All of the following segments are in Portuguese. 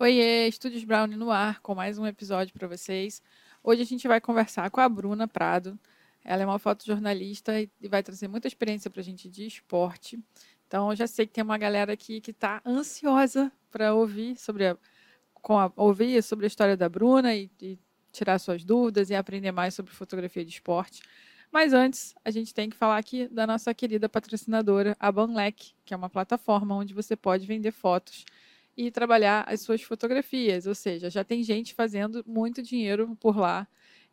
Oiê, Estúdios Brown no ar, com mais um episódio para vocês. Hoje a gente vai conversar com a Bruna Prado. Ela é uma fotojornalista e vai trazer muita experiência para a gente de esporte. Então, eu já sei que tem uma galera aqui que está ansiosa para ouvir sobre a, a, ouvir sobre a história da Bruna e, e tirar suas dúvidas e aprender mais sobre fotografia de esporte. Mas antes, a gente tem que falar aqui da nossa querida patrocinadora, a Banlec, que é uma plataforma onde você pode vender fotos e trabalhar as suas fotografias. Ou seja, já tem gente fazendo muito dinheiro por lá.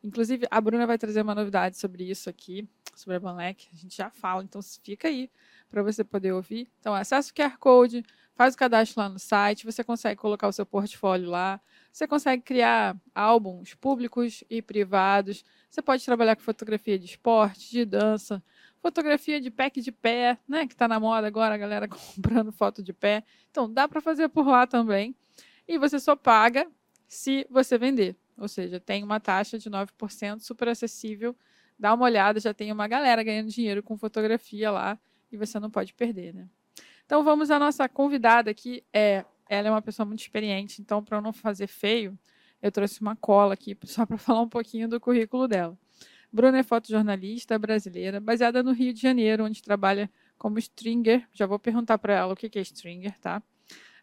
Inclusive, a Bruna vai trazer uma novidade sobre isso aqui, sobre a Banlec. A gente já fala, então fica aí para você poder ouvir. Então, acessa o QR Code, faz o cadastro lá no site, você consegue colocar o seu portfólio lá, você consegue criar álbuns públicos e privados, você pode trabalhar com fotografia de esporte, de dança, fotografia de pack de pé, né? Que está na moda agora, a galera comprando foto de pé. Então, dá para fazer por lá também. E você só paga se você vender. Ou seja, tem uma taxa de 9%, super acessível. Dá uma olhada, já tem uma galera ganhando dinheiro com fotografia lá e você não pode perder, né? Então vamos à nossa convidada aqui. É, ela é uma pessoa muito experiente, então para não fazer feio, eu trouxe uma cola aqui só para falar um pouquinho do currículo dela. Bruna é fotojornalista brasileira, baseada no Rio de Janeiro, onde trabalha como stringer. Já vou perguntar para ela o que é stringer, tá?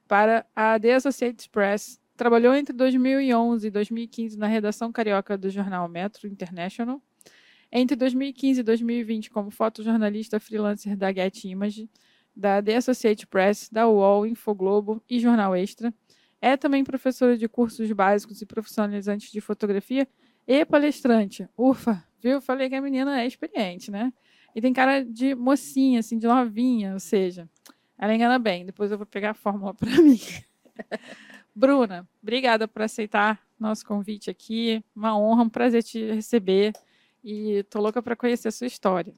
Para a The Associated Press. Trabalhou entre 2011 e 2015 na redação carioca do jornal Metro International. Entre 2015 e 2020, como fotojornalista freelancer da Get Image, da The Associated Press, da UOL, Infoglobo e Jornal Extra. É também professora de cursos básicos e profissionalizantes de fotografia e palestrante. Ufa, viu? Falei que a menina é experiente, né? E tem cara de mocinha, assim, de novinha, ou seja, ela engana bem. Depois eu vou pegar a fórmula para mim. Bruna, obrigada por aceitar nosso convite aqui. Uma honra, um prazer te receber. E tô louca para conhecer a sua história.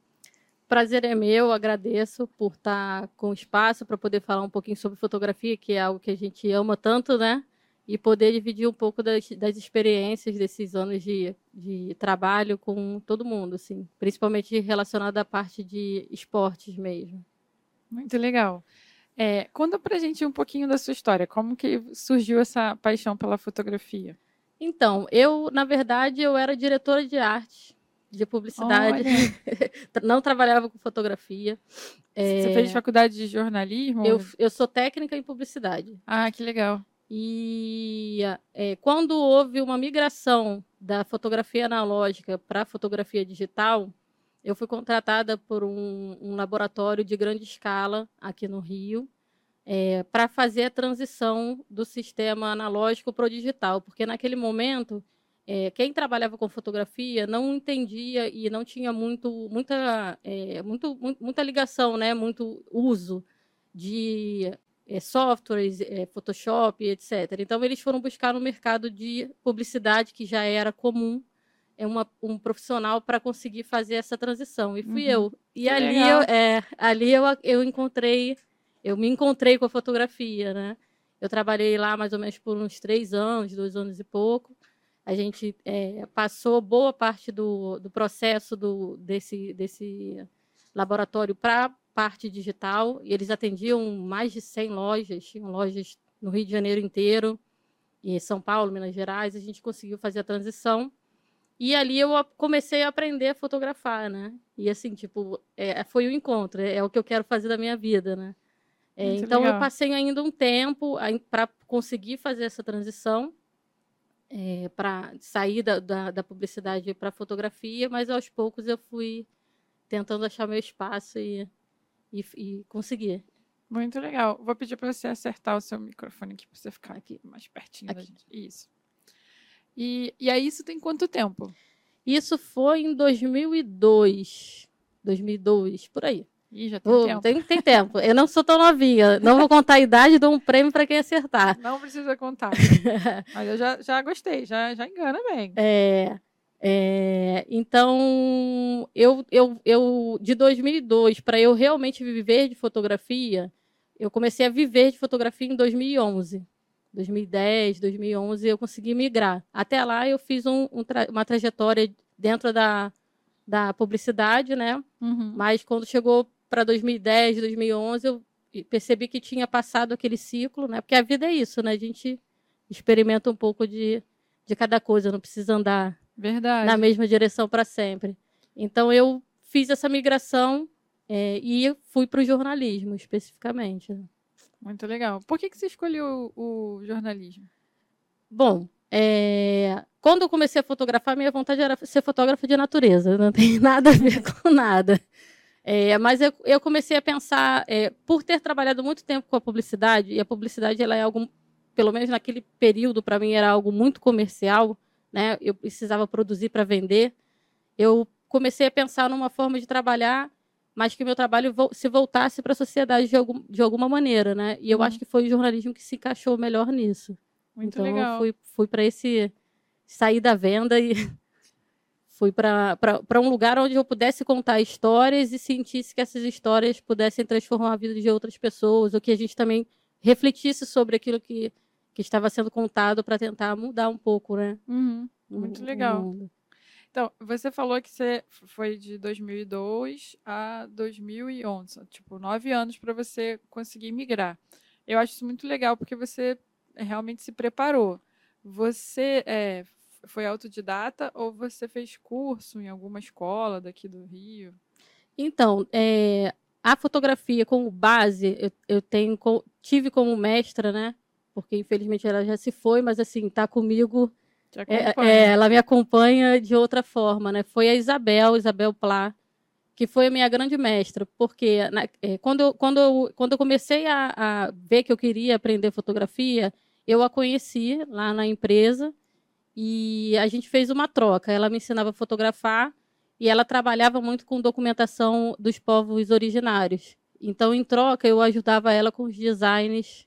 Prazer é meu, agradeço por estar com espaço para poder falar um pouquinho sobre fotografia, que é algo que a gente ama tanto, né? E poder dividir um pouco das, das experiências desses anos de, de trabalho com todo mundo, assim, principalmente relacionado à parte de esportes mesmo. Muito legal. É, conta pra gente um pouquinho da sua história, como que surgiu essa paixão pela fotografia? Então, eu, na verdade, eu era diretora de arte, de publicidade, não trabalhava com fotografia. Você é... fez faculdade de jornalismo? Eu, eu sou técnica em publicidade. Ah, que legal. E é, quando houve uma migração da fotografia analógica para a fotografia digital, eu fui contratada por um, um, laboratório de grande escala aqui no Rio é, para fazer a transição do sistema analógico para o digital, porque naquele momento é, quem trabalhava com fotografia não entendia e não tinha muito, muita, é, muito, muita ligação, né, muito uso de é, softwares, é, Photoshop, etc. Então, eles foram buscar no mercado de publicidade, que já era comum, é uma, um profissional para conseguir fazer essa transição. E fui uhum. eu. E que ali, eu, é, ali eu, eu encontrei, eu me encontrei com a fotografia, né? Eu trabalhei lá mais ou menos por uns três anos, dois anos e pouco. A gente é, passou boa parte do, do processo do, desse, desse laboratório para parte digital, e eles atendiam mais de 100 lojas, tinham lojas no Rio de Janeiro inteiro, em São Paulo, Minas Gerais, a gente conseguiu fazer a transição. E ali eu comecei a aprender a fotografar, né? E assim, tipo, é, foi o encontro, é, é, o que eu quero fazer da minha vida, né? É, então legal. eu passei ainda um tempo para conseguir fazer essa transição, é, para sair da, da, da publicidade para fotografia, mas aos poucos eu fui tentando achar meu espaço e e, e conseguir. Muito legal. Vou pedir para você acertar o seu microfone aqui para você ficar aqui mais pertinho aqui. da gente. Isso. E, e aí, isso tem quanto tempo? Isso foi em 2002. 2002, por aí. Ih, já tem oh, tempo. Tem, tem tempo. Eu não sou tão novinha. Não vou contar a idade, dou um prêmio para quem acertar. Não precisa contar. Mas eu já, já gostei, já, já engana bem. É. É, então, eu, eu, eu de 2002 para eu realmente viver de fotografia, eu comecei a viver de fotografia em 2011. 2010, 2011, eu consegui migrar. Até lá, eu fiz um, um tra uma trajetória dentro da, da publicidade, né? Uhum. Mas quando chegou para 2010, 2011, eu percebi que tinha passado aquele ciclo, né? Porque a vida é isso, né? A gente experimenta um pouco de, de cada coisa, não precisa andar Verdade. na mesma direção para sempre. Então eu fiz essa migração é, e fui para o jornalismo especificamente. né? Muito legal. Por que, que você escolheu o, o jornalismo? Bom, é, quando eu comecei a fotografar, minha vontade era ser fotógrafa de natureza, não tem nada a ver com nada. É, mas eu, eu comecei a pensar, é, por ter trabalhado muito tempo com a publicidade, e a publicidade ela é algo, pelo menos naquele período, para mim era algo muito comercial, né? eu precisava produzir para vender. Eu comecei a pensar numa forma de trabalhar, mas que meu trabalho se voltasse para a sociedade de, algum, de alguma maneira. Né? E eu Uhum. acho que foi o jornalismo que se encaixou melhor nisso Muito então legal. fui, fui para esse sair da venda e fui para um lugar onde eu pudesse contar histórias e sentisse que essas histórias pudessem transformar a vida de outras pessoas, ou que a gente também refletisse sobre aquilo que, que estava sendo contado para tentar mudar um pouco, né? Uhum. o- Muito o legal. mundo. Então, você falou que você foi de 2002 a 2011, tipo, nove anos para você conseguir migrar. Eu acho isso muito legal porque você realmente se preparou. Você é, foi autodidata ou você fez curso em alguma escola daqui do Rio? Então, é, a fotografia como base, eu, eu tenho, tive como mestra, né? Porque infelizmente ela já se foi, mas assim, está comigo É, é, ela me acompanha de outra forma, né? Foi a Isabel, Isabel Plá, que foi a minha grande mestra, porque na- é, quando, eu, quando, eu, quando eu comecei a, a ver que eu queria aprender fotografia, eu a conheci lá na empresa e a gente fez uma troca. Ela me ensinava a fotografar e ela trabalhava muito com documentação dos povos originários. Então, em troca, eu ajudava ela com os designs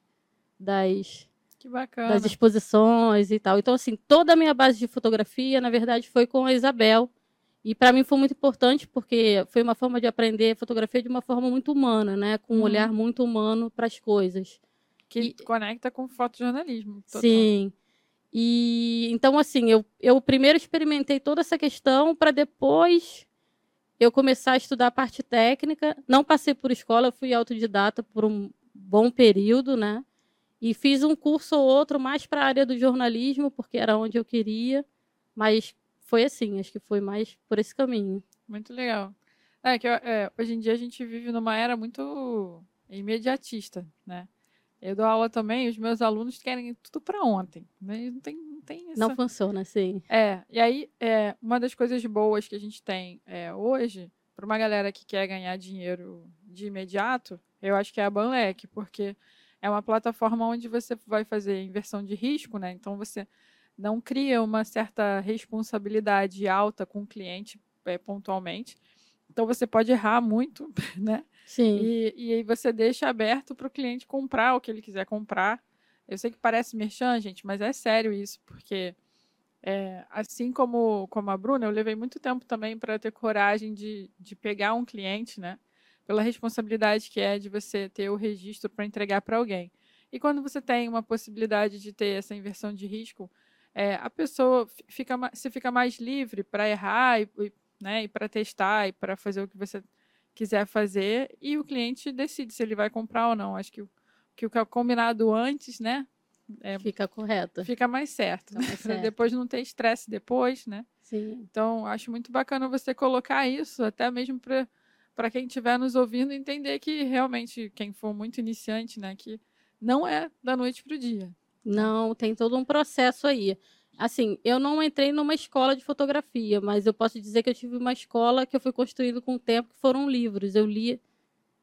das, das exposições e tal. Então, assim, toda a minha base de fotografia, na verdade, foi com a Isabel. E para mim foi muito importante porque foi uma forma de aprender fotografia de uma forma muito humana, né? Com um Uhum. olhar muito humano para as coisas. Que e- conecta com fotojornalismo. Sim. E então, assim, eu, eu primeiro experimentei toda essa questão para depois eu começar a estudar a parte técnica. Não passei por escola, fui autodidata por um bom período, né? E fiz um curso ou outro mais para a área do jornalismo, porque era onde eu queria. Mas foi assim, acho que foi mais por esse caminho. Muito legal. É que é, hoje em dia a gente vive numa era muito imediatista, né? Eu dou aula também, os meus alunos querem tudo para ontem, né? Não tem, não tem essa... Não funciona assim. É, e aí, é, uma das coisas boas que a gente tem é, hoje, para uma galera que quer ganhar dinheiro de imediato, eu acho que é a Banlec, porque é uma plataforma onde você vai fazer inversão de risco, né? Então você não cria uma certa responsabilidade alta com o cliente é, pontualmente. Então você pode errar muito, né? Sim. E, e aí você deixa aberto para o cliente comprar o que ele quiser comprar. Eu sei que parece merchan, gente, mas é sério isso, porque é, assim como, como a Bruna, eu levei muito tempo também para ter coragem de, de pegar um cliente, né? Pela responsabilidade que é de você ter o registro para entregar para alguém. E quando você tem uma possibilidade de ter essa inversão de risco, é, a pessoa fi- fica, você fica mais livre para errar e, né, e para testar e para fazer o que você quiser fazer e o cliente decide se ele vai comprar ou não. Acho que o que o que é combinado antes, né, é, Fica correto. fica mais certo, Fica mais certo. depois não ter estresse depois, né? Sim. Então, acho muito bacana você colocar isso, até mesmo para para quem estiver nos ouvindo entender que realmente quem for muito iniciante, né, que não é da noite para o dia. Não, tem todo um processo aí. Assim, eu não entrei numa escola de fotografia, mas eu posso dizer que eu tive uma escola que eu fui construindo com o tempo, que foram livros. Eu li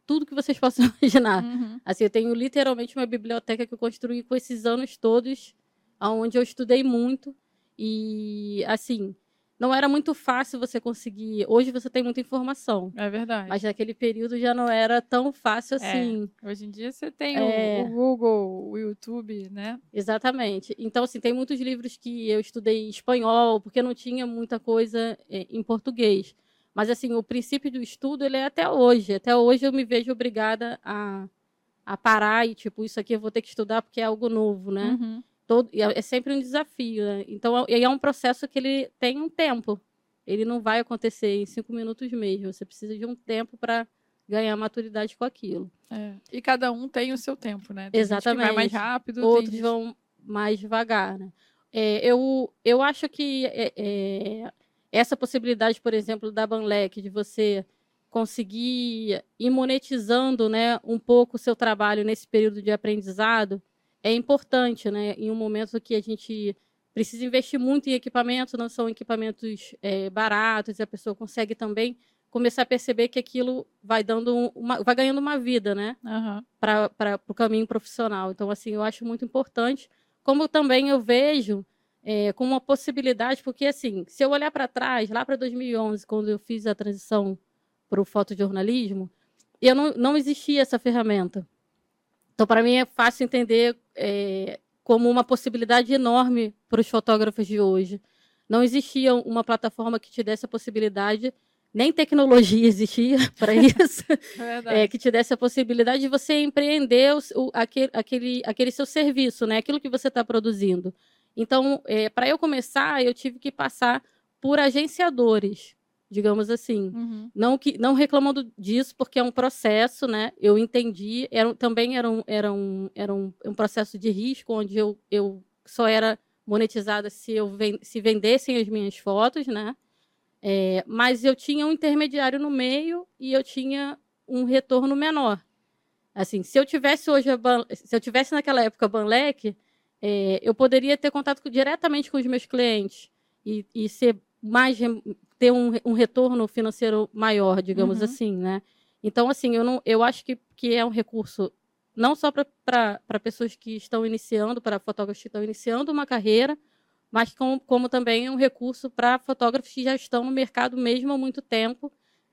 tudo que vocês possam imaginar. Uhum. Assim, eu tenho literalmente uma biblioteca que eu construí com esses anos todos, onde eu estudei muito. E, assim, não era muito fácil você conseguir. Hoje você tem muita informação, É verdade. mas naquele período já não era tão fácil assim. Hoje em dia você tem o- É. o, Google, o YouTube, né? Exatamente. Então, assim, tem muitos livros que eu estudei em espanhol, porque não tinha muita coisa eh, em português. Mas, assim, o princípio do estudo, ele é até hoje. Até hoje eu me vejo obrigada a, a parar e, tipo, isso aqui eu vou ter que estudar porque é algo novo, né? Uhum. Todo, é é sempre um desafio, né? Então, é, e é um processo que ele tem um tempo. Ele não vai acontecer em cinco minutos mesmo. Você precisa de um tempo para ganhar maturidade com aquilo. É. E cada um tem o seu tempo, né? Tem que vai mais Exatamente. rápido, Outros gente- vão mais devagar. Né? É, eu, eu acho que é, é, essa possibilidade, por exemplo, da Banlec, de você conseguir ir monetizando né, um pouco o seu trabalho nesse período de aprendizado, é importante, né? Em um momento que a gente precisa investir muito em equipamentos, não são equipamentos é, baratos, e a pessoa consegue também começar a perceber que aquilo vai dando uma, vai ganhando uma vida, né? Uhum. Para o caminho profissional. Então, assim, eu acho muito importante. Como também eu vejo é, como uma possibilidade, porque assim, se eu olhar para trás, lá para 2011, quando eu fiz a transição para o fotojornalismo, eu não, não existia essa ferramenta. Então, para mim, é fácil entender é, como uma possibilidade enorme para os fotógrafos de hoje. Não existia uma plataforma que te desse a possibilidade, nem tecnologia existia para isso, é é, que te desse a possibilidade de você empreender o, o, aquele, aquele, aquele seu serviço, né? aquilo que você está produzindo. Então, é, para eu começar, eu tive que passar por agenciadores, digamos assim. Uhum. Não, que, não reclamando disso, porque é um processo, né? Eu entendi. Era, também era, um, era, um, era um, um processo de risco, onde eu, eu só era monetizada se eu se vendessem as minhas fotos, né? É, mas eu tinha um intermediário no meio e eu tinha um retorno menor. Assim, se eu tivesse hoje se eu tivesse naquela época a Banlec, é, eu poderia ter contato com, diretamente com os meus clientes e, e ser mais ter um, um, retorno financeiro maior, digamos uhum. assim, né? Então, assim, eu, não, eu acho que, que é um recurso não só para pessoas que estão iniciando, para fotógrafos que estão iniciando uma carreira, mas com, como também um recurso para fotógrafos que já estão no mercado mesmo há muito tempo,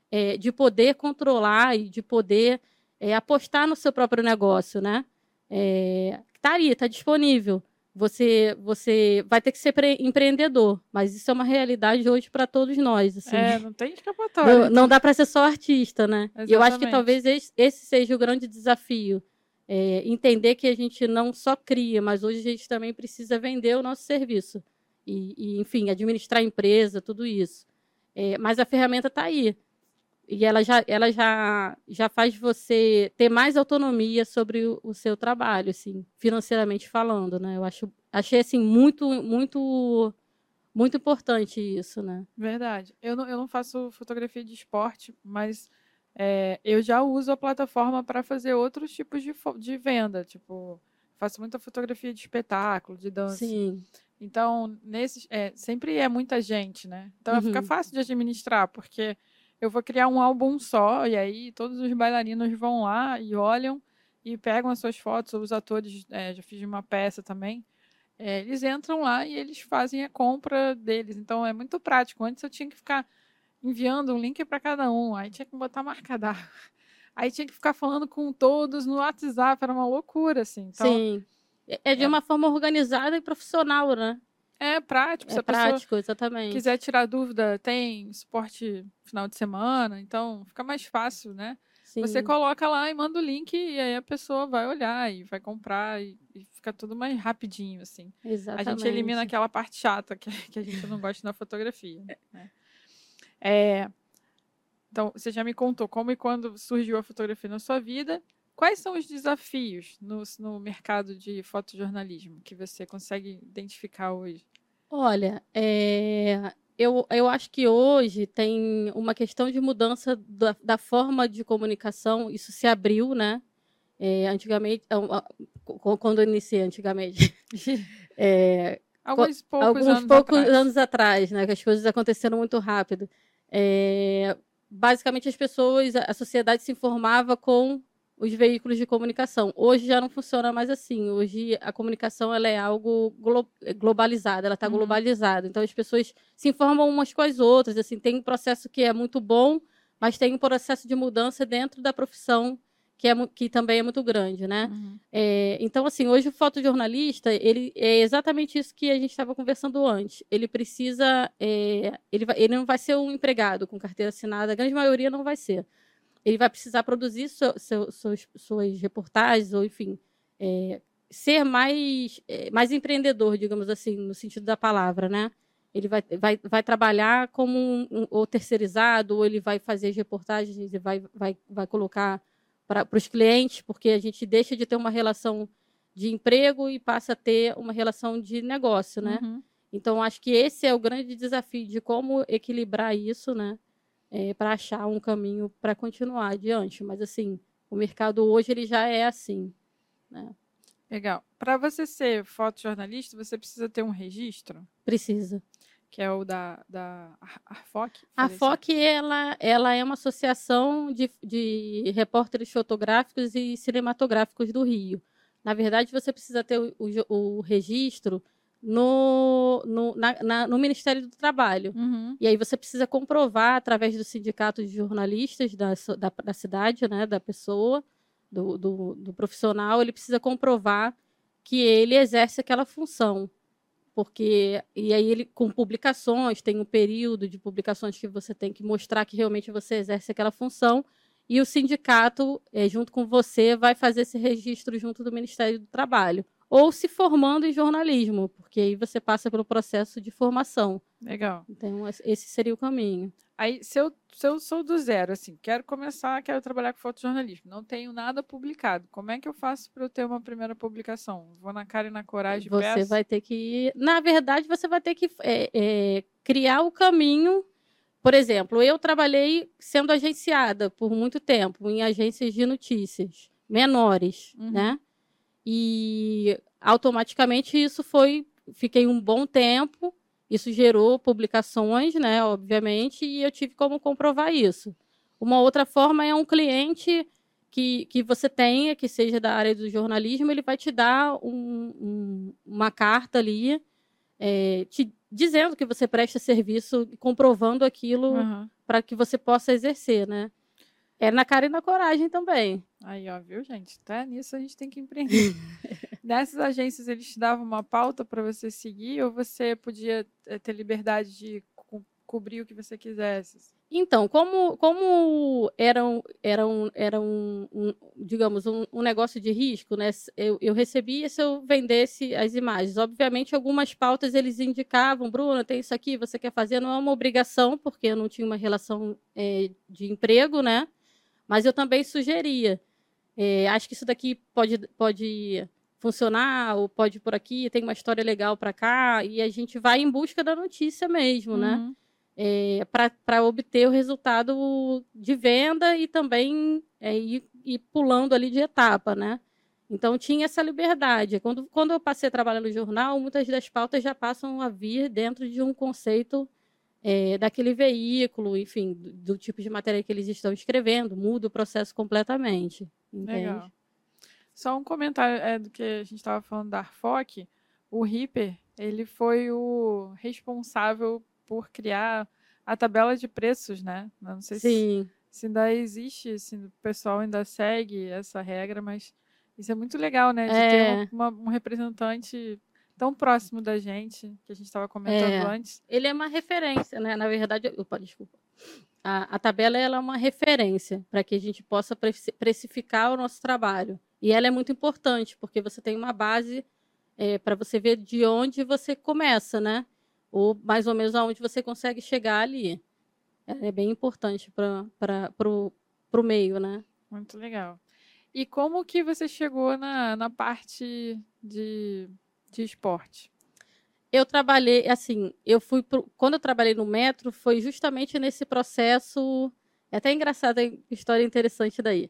é, de poder controlar e de poder é, apostar no seu próprio negócio, né? É, Está aí, está disponível. Você, você vai ter que ser empreendedor, mas isso é uma realidade hoje para todos nós. Assim. É, não tem escapatória. Não, não dá para ser só artista, né? E eu acho que talvez esse seja o grande desafio. É, entender que a gente não só cria, mas hoje a gente também precisa vender o nosso serviço. E, e enfim, administrar a empresa, tudo isso. É, mas a ferramenta está aí e ela já, ela já, já faz você ter mais autonomia sobre o, o, seu trabalho, assim, financeiramente falando, né? Eu acho, achei assim muito, muito, muito importante isso, né? Verdade. Eu não, eu não faço fotografia de esporte, mas é, eu já uso a plataforma para fazer outros tipos de, de venda, tipo faço muita fotografia de espetáculo, de dança. Sim. Então, nesses, é, sempre é muita gente, né? Então uhum. fica fácil de administrar, porque eu vou criar um álbum só, e aí todos os bailarinos vão lá e olham e pegam as suas fotos, os atores, é, já fiz uma peça também, é, eles entram lá e eles fazem a compra deles. Então é muito prático. Antes eu tinha que ficar enviando um link para cada um, aí tinha que botar marcada. Aí tinha que ficar falando com todos no WhatsApp, era uma loucura, assim. Então, Sim. É, é de é. uma forma organizada e profissional, né? É prático. É se a prático, exatamente. quiser tirar dúvida, tem suporte final de semana, então fica mais fácil, né? Sim. Você coloca lá e manda o link e aí a pessoa vai olhar e vai comprar e, e fica tudo mais rapidinho, assim. Exatamente. A gente elimina aquela parte chata que, que a gente não gosta na fotografia. Né? É, então, você já me contou como e quando surgiu a fotografia na sua vida. Quais são os desafios no, no mercado de fotojornalismo que você consegue identificar hoje? Olha, é, eu, eu acho que hoje tem uma questão de mudança da, da forma de comunicação. Isso se abriu, né? É, antigamente, quando eu iniciei antigamente, é, alguns poucos, alguns anos, poucos atrás. anos atrás, né? Que as coisas aconteceram muito rápido. É, basicamente, as pessoas, a sociedade se informava com os veículos de comunicação. Hoje já não funciona mais assim. Hoje a comunicação ela é algo glo globalizada, ela está uhum. globalizada. Então as pessoas se informam umas com as outras. Assim, tem um processo que é muito bom, mas tem um processo de mudança dentro da profissão que, é, que também é muito grande, né? Uhum. É, então, assim, hoje o fotojornalista, ele é exatamente isso que a gente estava conversando antes. Ele precisa, é, ele, vai, ele não vai ser um empregado com carteira assinada, a grande maioria não vai ser ele vai precisar produzir seu, seu, suas, suas reportagens, ou enfim, é, ser mais, é, mais empreendedor, digamos assim, no sentido da palavra, né? Ele vai, vai, vai trabalhar como um, um ou terceirizado, ou ele vai fazer as reportagens e vai, vai, vai colocar para os clientes, porque a gente deixa de ter uma relação de emprego e passa a ter uma relação de negócio, né? Uhum. Então, acho que esse é o grande desafio de como equilibrar isso, né? É, para achar um caminho para continuar adiante. Mas, assim, o mercado hoje ele já é assim. Né? Legal. Para você ser fotojornalista, você precisa ter um registro, Precisa. que é o da, da Ar- Arfoc? A Falei certo? FOC, ela, ela é uma associação de, de repórteres fotográficos e cinematográficos do Rio. Na verdade, você precisa ter o, o o registro no, no, na- na- no Ministério do Trabalho. Uhum. E aí você precisa comprovar, através do sindicato de jornalistas da, da, da cidade, né, da pessoa, do, do, do profissional, ele precisa comprovar que ele exerce aquela função. Porque, e aí ele, com publicações, tem um período de publicações que você tem que mostrar que realmente você exerce aquela função, e o sindicato, eh, junto com você, vai fazer esse registro junto do Ministério do Trabalho. Ou se formando em jornalismo, porque aí você passa pelo processo de formação. Legal. Então, es- esse seria o caminho. Aí, se eu, se eu sou do zero, assim, quero começar, quero trabalhar com fotojornalismo, não tenho nada publicado, como é que eu faço para eu ter uma primeira publicação? Vou na cara e na coragem, Você peço? vai ter que. Na verdade, você vai ter que é, é, criar o caminho. Por exemplo, eu trabalhei sendo agenciada por muito tempo em agências de notícias menores, Uhum. né? E automaticamente isso foi. Fiquei um bom tempo, isso gerou publicações, né? Obviamente, e eu tive como comprovar isso. Uma outra forma é um cliente que, que você tenha, que seja da área do jornalismo, ele vai te dar um- um- uma carta ali, é, te dizendo que você presta serviço, comprovando aquilo Aham. para que você possa exercer, né? É na cara e na coragem também. Aí, ó, viu, gente? Até nisso a gente tem que empreender. Nessas agências, eles te davam uma pauta para você seguir ou você podia eh, ter liberdade de co- cobrir o que você quisesse? Então, como, como era, um, era, um, era um, um, digamos, um, um negócio de risco, né? Eu, eu recebia se eu vendesse as imagens. Obviamente, algumas pautas eles indicavam, Bruna, tem isso aqui, você quer fazer? Não é uma obrigação, porque eu não tinha uma relação eh, de emprego, né? Mas eu também sugeria. eh, acho que isso daqui pode, pode funcionar, ou pode ir por aqui, tem uma história legal para cá, e a gente vai em busca da notícia mesmo, né? Uhum. para obter o resultado de venda e também é, ir, ir pulando ali de etapa, né? Então tinha essa liberdade. Quando, quando eu passei a trabalhar no jornal, muitas das pautas já passam a vir dentro de um conceito é, daquele veículo, enfim, do, do tipo de matéria que eles estão escrevendo, muda o processo completamente. Entende? Legal. Só um comentário é, do que a gente estava falando da Arfoc. O Ripper, ele foi o responsável por criar a tabela de preços, né? Eu Não sei se, Sim, se ainda existe, se o pessoal ainda segue essa regra, mas isso é muito legal, né? De ter É. uma- uma- um representante tão próximo da gente, que a gente estava comentando É. antes. ele é uma referência, né? Na verdade, opa, desculpa. A, a tabela ela é uma referência para que a gente possa preci- precificar o nosso trabalho. E ela é muito importante, porque você tem uma base para você ver de onde você começa, né? Ou mais ou menos aonde você consegue chegar ali. Ela é bem importante para o meio, né? Muito legal. E como que você chegou na, na parte de, de esporte? eu trabalhei assim eu fui pro, quando eu trabalhei no metro foi justamente nesse processo é até engraçado a história interessante daí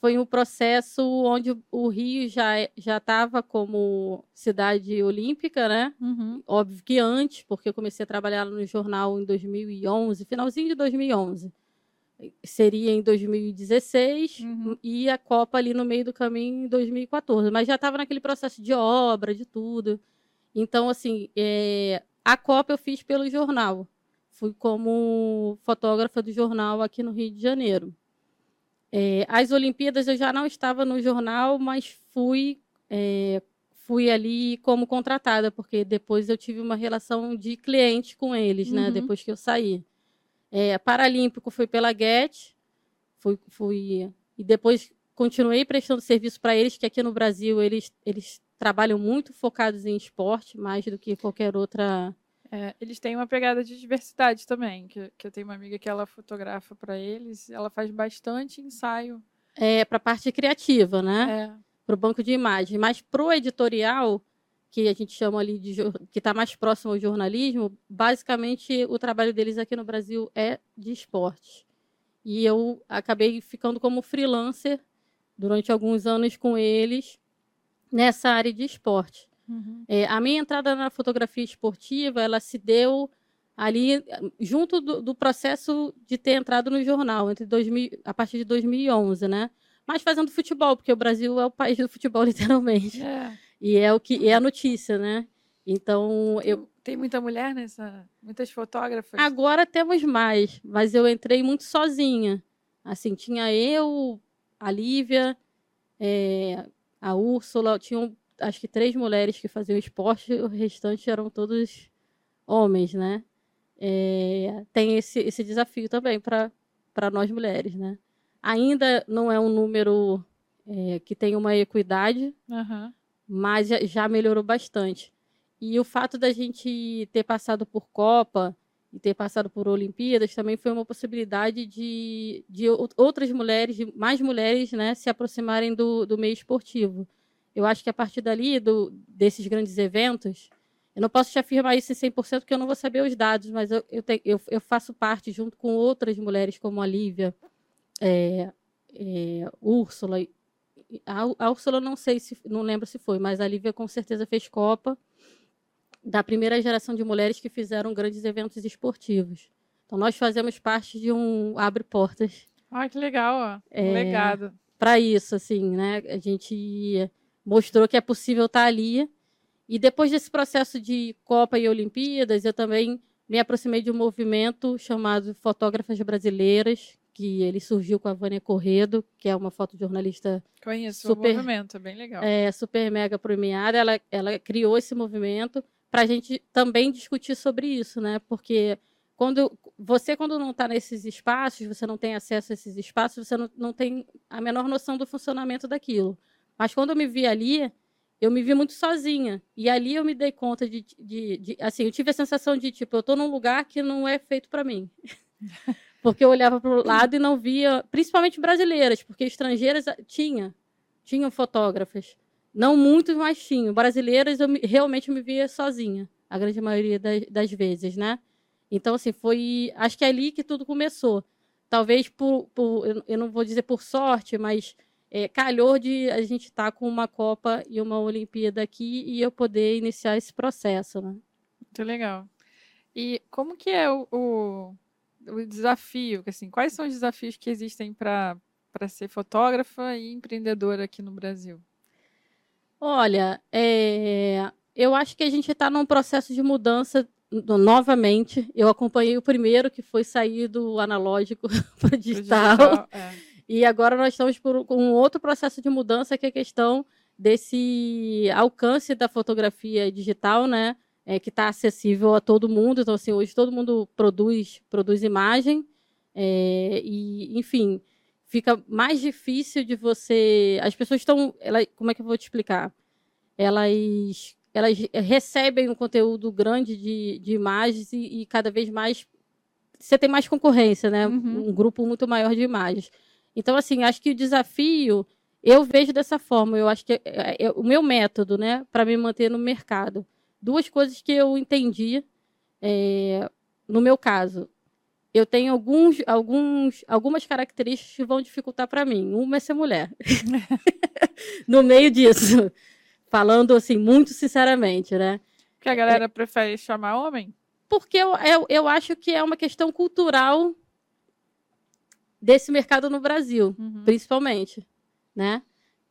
foi um processo onde o- o Rio já é- já estava como cidade olímpica né Uhum. óbvio que antes porque eu comecei a trabalhar no jornal em 2011 finalzinho de 2011 seria em 2016 Uhum. e a Copa ali no meio do caminho em 2014 mas já estava naquele processo de obra de tudo então, assim, é, a Copa eu fiz pelo jornal. Fui como fotógrafa do jornal aqui no Rio de Janeiro. É, as Olimpíadas eu já não estava no jornal, mas fui, é, fui ali como contratada, porque depois eu tive uma relação de cliente com eles, né? Uhum. Depois que eu saí. É, Paralímpico foi pela Get, fui, fui e depois continuei prestando serviço para eles, que aqui no Brasil eles, eles trabalham muito focados em esporte, mais do que qualquer outra. É, eles têm uma pegada de diversidade também, que, que eu tenho uma amiga que ela fotografa para eles, ela faz bastante ensaio. É, para a parte criativa, né? É, para o banco de imagens. Mas para o editorial, que a gente chama ali de que está mais próximo ao jornalismo, basicamente o trabalho deles aqui no Brasil é de esporte. E eu acabei ficando como freelancer durante alguns anos com eles nessa área de esporte. Uhum. É, a minha entrada na fotografia esportiva, ela se deu ali junto do, do, processo de ter entrado no jornal entre 2000, a partir de 2011, né? Mas fazendo futebol, porque o Brasil é o país do futebol literalmente. É. E é o que é a notícia, né? Então, eu tem muita mulher nessa, muitas fotógrafas. Agora temos mais, mas eu entrei muito sozinha. Assim, tinha eu, a Lívia, é, a Úrsula, tinham acho que três mulheres que faziam esporte, o restante eram todos homens, né? É, tem esse, esse desafio também para nós mulheres, né? Ainda não é um número é, que tem uma equidade, uhum mas já melhorou bastante. E o fato da gente ter passado por Copa e ter passado por Olimpíadas também foi uma possibilidade de, de outras mulheres, mais mulheres, né, se aproximarem do, do meio esportivo. Eu acho que a partir dali, do, desses grandes eventos, eu não posso te afirmar isso em 100% porque eu não vou saber os dados, mas eu, eu, te, eu, eu faço parte, junto com outras mulheres como a Lívia, é, é, Úrsula a, Úrsula não sei se não lembro se foi, mas a Lívia com certeza fez Copa da primeira geração de mulheres que fizeram grandes eventos esportivos. Então nós fazemos parte de um abre portas. Ah, que legal, ó. É, legado. Para isso, assim, né? A gente mostrou que é possível estar tá ali. E depois desse processo de Copa e Olimpíadas, eu também me aproximei de um movimento chamado Fotógrafas Brasileiras, que ele surgiu com a Vânia Corredo, que é uma fotojornalista Conheço super, o movimento, é bem legal. É, super mega premiada. Ela, ela criou esse movimento para a gente também discutir sobre isso, né? Porque quando você quando não está nesses espaços, você não tem acesso a esses espaços, você não, não tem a menor noção do funcionamento daquilo. Mas quando eu me vi ali, eu me vi muito sozinha. E ali eu me dei conta de, de, de assim, eu tive a sensação de tipo, eu estou num lugar que não é feito para mim. Porque eu olhava para o lado e não via, principalmente brasileiras, porque estrangeiras ah, tinha, tinham fotógrafas. Não muitos, mas tinham. Brasileiras eu me, realmente me via sozinha, a grande maioria das, das, vezes, né? Então, assim, foi. Acho que é ali que tudo começou. Talvez por. por eu não vou dizer por sorte, mas é, calhou de a gente estar tá com uma Copa e uma Olimpíada aqui e eu poder iniciar esse processo, né? Muito legal. E como que é o, o o desafio, assim, quais são os desafios que existem para ser fotógrafa e empreendedora aqui no Brasil? Olha, é, eu acho que a gente está num processo de mudança novamente. Eu acompanhei o primeiro, que foi sair do analógico para o digital. digital é. E agora nós estamos por, com um outro processo de mudança, que é a questão desse alcance da fotografia digital, né? É, que está acessível a todo mundo. Então, assim, hoje todo mundo produz, produz imagem é, e, enfim, fica mais difícil de você. As pessoas estão, como é que eu vou te explicar? Elas, elas recebem um conteúdo grande de, de imagens e, e cada vez mais você tem mais concorrência, né? Uhum. Um grupo muito maior de imagens. Então, assim, acho que o desafio eu vejo dessa forma. Eu acho que é, é, é o meu método, né, para me manter no mercado duas coisas que eu entendi é, no meu caso. Eu tenho alguns, alguns, algumas características que vão dificultar para mim. Uma é ser mulher. no meio disso. Falando assim, muito sinceramente, né? Que a galera é, prefere chamar homem? Porque eu, eu, eu acho que é uma questão cultural desse mercado no Brasil, uhum. principalmente, né?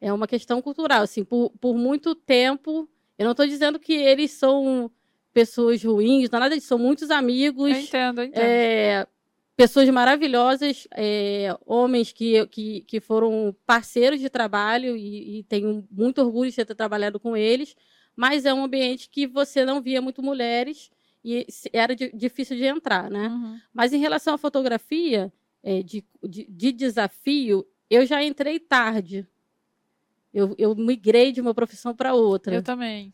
É uma questão cultural, assim, por, por muito tempo eu não estou dizendo que eles são pessoas ruins, não é nada disso, são muitos amigos. Eu entendo, eu entendo. É, pessoas maravilhosas, é, homens que, que, que foram parceiros de trabalho e, e tenho muito orgulho de ter trabalhado com eles, mas é um ambiente que você não via muito mulheres e era de, difícil de entrar, né? Uhum. Mas em relação à fotografia, é, de, de, de desafio, eu já entrei tarde, eu, eu migrei de uma profissão para outra. Eu também.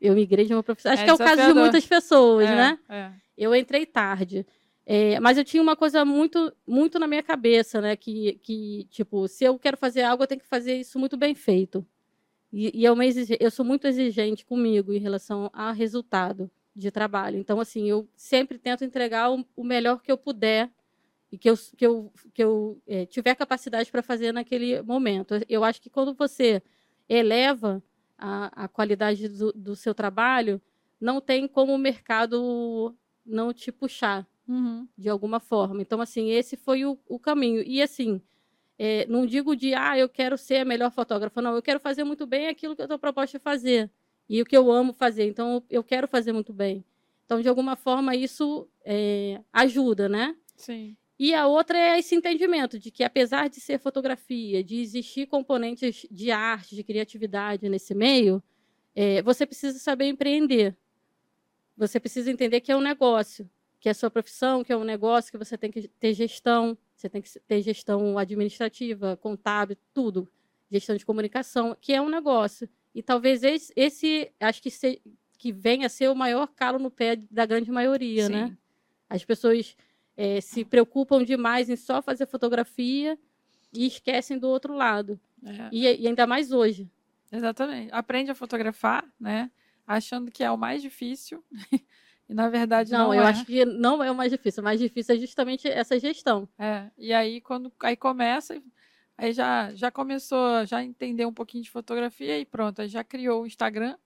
Eu migrei de uma profissão. Acho é que é o caso de muitas pessoas, é, né? É. Eu entrei tarde. É, mas eu tinha uma coisa muito, muito na minha cabeça, né? Que, que, tipo, se eu quero fazer algo, eu tenho que fazer isso muito bem feito. E, e é uma eu sou muito exigente comigo em relação ao resultado de trabalho. Então, assim, eu sempre tento entregar o, o melhor que eu puder e que eu, que eu, que eu é, tiver capacidade para fazer naquele momento. Eu acho que quando você eleva a, a qualidade do, do, seu trabalho, não tem como o mercado não te puxar uhum. de alguma forma. Então, assim, esse foi o, o caminho. E, assim, é, não digo de, ah, eu quero ser a melhor fotógrafa. Não, eu quero fazer muito bem aquilo que eu estou proposta a fazer. E o que eu amo fazer. Então, eu quero fazer muito bem. Então, de alguma forma, isso é, ajuda, né? Sim. E a outra é esse entendimento de que, apesar de ser fotografia, de existir componentes de arte, de criatividade nesse meio, é, você precisa saber empreender. Você precisa entender que é um negócio, que é sua profissão, que é um negócio, que você tem que ter gestão, você tem que ter gestão administrativa, contábil, tudo. Gestão de comunicação, que é um negócio. E talvez esse, esse acho que, se, que venha a ser o maior calo no pé da grande maioria, né? Sim. né? As pessoas é, se preocupam demais em só fazer fotografia e esquecem do outro lado. É. E, e, ainda mais hoje. Exatamente. Aprende a fotografar, né? Achando que é o mais difícil. e na verdade não, não eu é. acho que não é o mais difícil. O mais difícil é justamente essa gestão. É. E aí quando aí começa, aí já já começou já entender um pouquinho de fotografia e pronto, aí já criou o Instagram,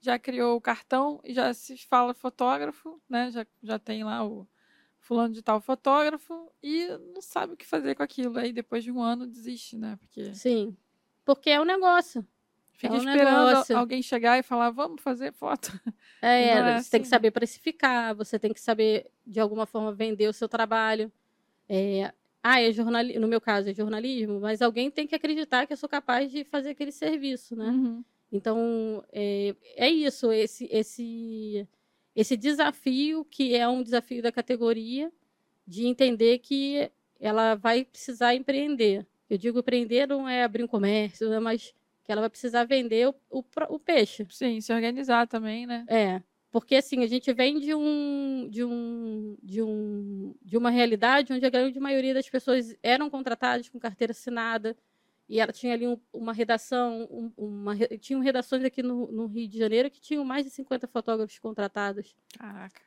já criou o cartão e já se fala fotógrafo, né? Já já tem lá o fulano de tal fotógrafo e não sabe o que fazer com aquilo. Aí depois de um ano desiste, né? Porque... Sim. Porque é um negócio. Fica é um esperando negócio. alguém chegar e falar, vamos fazer foto. É, é assim. você tem que assim. saber precificar, você tem que saber, de alguma forma, vender o seu trabalho. É, ah, é jornalismo, no meu caso é jornalismo, mas alguém tem que acreditar que eu sou capaz de fazer aquele serviço, né? Uhum. Então, é, é isso, esse, esse esse desafio, que é um desafio da categoria, de entender que ela vai precisar empreender. Eu digo empreender não é abrir um comércio, né, mas que ela vai precisar vender o, o, o, peixe. Sim, se organizar também, né? É. Porque assim, a gente vem de um, de um, de um, de uma realidade onde a grande maioria das pessoas eram contratadas com carteira assinada, e ela tinha ali um, uma redação, um, uma, tinham redações aqui no, no, Rio de Janeiro que tinham mais de 50 fotógrafos contratados. Caraca.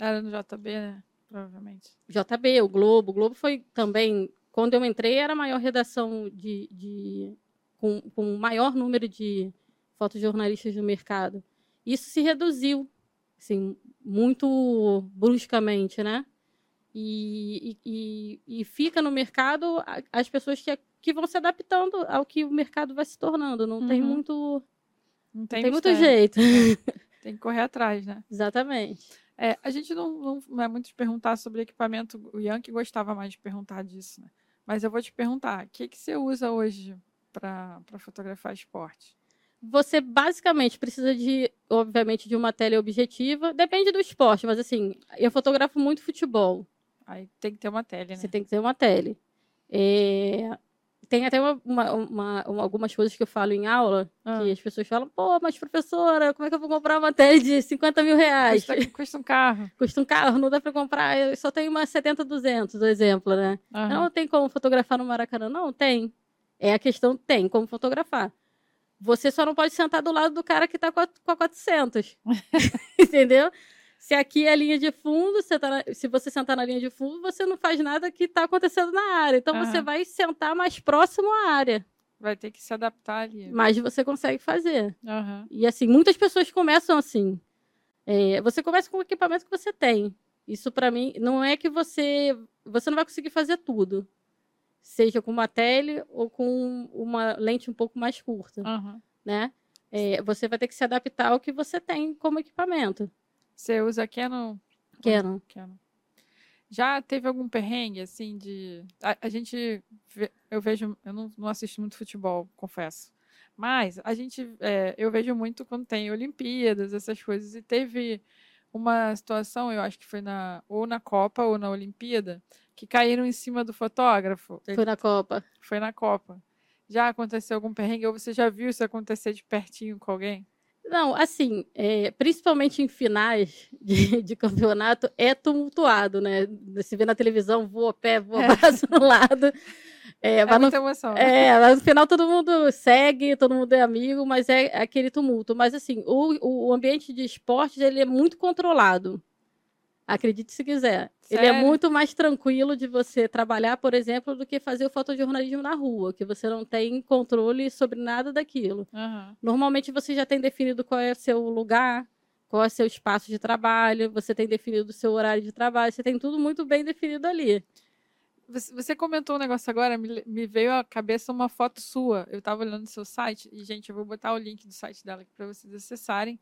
Era no JB, né? Provavelmente. JB, o Globo. O Globo foi também, quando eu entrei, era a maior redação de, de com, com o maior número de fotojornalistas do mercado. Isso se reduziu, assim, muito bruscamente, né? E, e, e, fica no mercado as pessoas que que vão se adaptando ao que o mercado vai se tornando. Não uhum. tem muito. Não tem, não tem muito jeito. Tem que correr atrás, né? Exatamente. É, a gente não, não, não, é muito de perguntar sobre equipamento. O Yankee gostava mais de perguntar disso, né? Mas eu vou te perguntar: o que, que você usa hoje para fotografar esporte? Você basicamente precisa de, obviamente, de uma teleobjetiva. Depende do esporte, mas assim, eu fotografo muito futebol. Aí tem que ter uma tele, né? Você tem que ter uma tele. É, tem até uma, uma, uma, algumas coisas que eu falo em aula, ah. que as pessoas falam, pô, mas professora, como é que eu vou comprar uma tele de 50 mil reais? Custa, custa um carro. Custa um carro, não dá para comprar, eu só tenho uma 70, 200, do exemplo, né? Uhum. Não tem como fotografar no Maracanã? Não, tem. É a questão, tem como fotografar. Você só não pode sentar do lado do cara que está com a, com a 400. Entendeu? Se aqui é a linha de fundo, você tá na, se você sentar na linha de fundo, você não faz nada que está acontecendo na área. Então uhum. você vai sentar mais próximo à área. Vai ter que se adaptar ali. Mas você consegue fazer. Uhum. E assim, muitas pessoas começam assim. É, você começa com o equipamento que você tem. Isso para mim não é que você você não vai conseguir fazer tudo, seja com uma tele ou com uma lente um pouco mais curta, uhum. né? É, você vai ter que se adaptar ao que você tem como equipamento. Você usa Canon? Canon. Canon. Já teve algum perrengue, assim, de. A, a gente. Eu vejo. Eu não, não, assisto muito futebol, confesso. Mas a gente. É, eu vejo muito quando tem Olimpíadas, essas coisas. E teve uma situação, eu acho que foi na. Ou na Copa ou na Olimpíada, que caíram em cima do fotógrafo. Foi na Copa. Foi na Copa. Já aconteceu algum perrengue? Ou você já viu isso acontecer de pertinho com alguém? Não, assim, é, principalmente em finais de, de, campeonato, é tumultuado, né? Se vê na televisão, voa pé, voa é. braço no lado. É, é muita no, emoção. É, mas no final todo mundo segue, todo mundo é amigo, mas é aquele tumulto. Mas assim, o, o ambiente de esportes ele é muito controlado. Acredite se quiser. Sério? Ele é muito mais tranquilo de você trabalhar, por exemplo, do que fazer o fotojornalismo na rua, que você não tem controle sobre nada daquilo. Uhum. Normalmente você já tem definido qual é o seu lugar, qual é o seu espaço de trabalho, você tem definido o seu horário de trabalho, você tem tudo muito bem definido ali. Você comentou um negócio agora, me, veio à cabeça uma foto sua. Eu estava olhando no seu site, e, gente, eu vou botar o link do site dela aqui para vocês acessarem.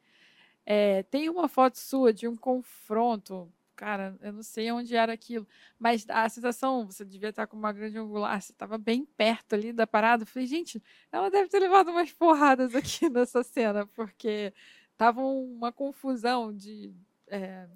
É, tem uma foto sua de um confronto, cara, eu não sei onde era aquilo, mas a sensação, você devia estar com uma grande angular, você estava bem perto ali da parada. Eu falei, gente, ela deve ter levado umas porradas aqui nessa cena, porque tava uma confusão de. É,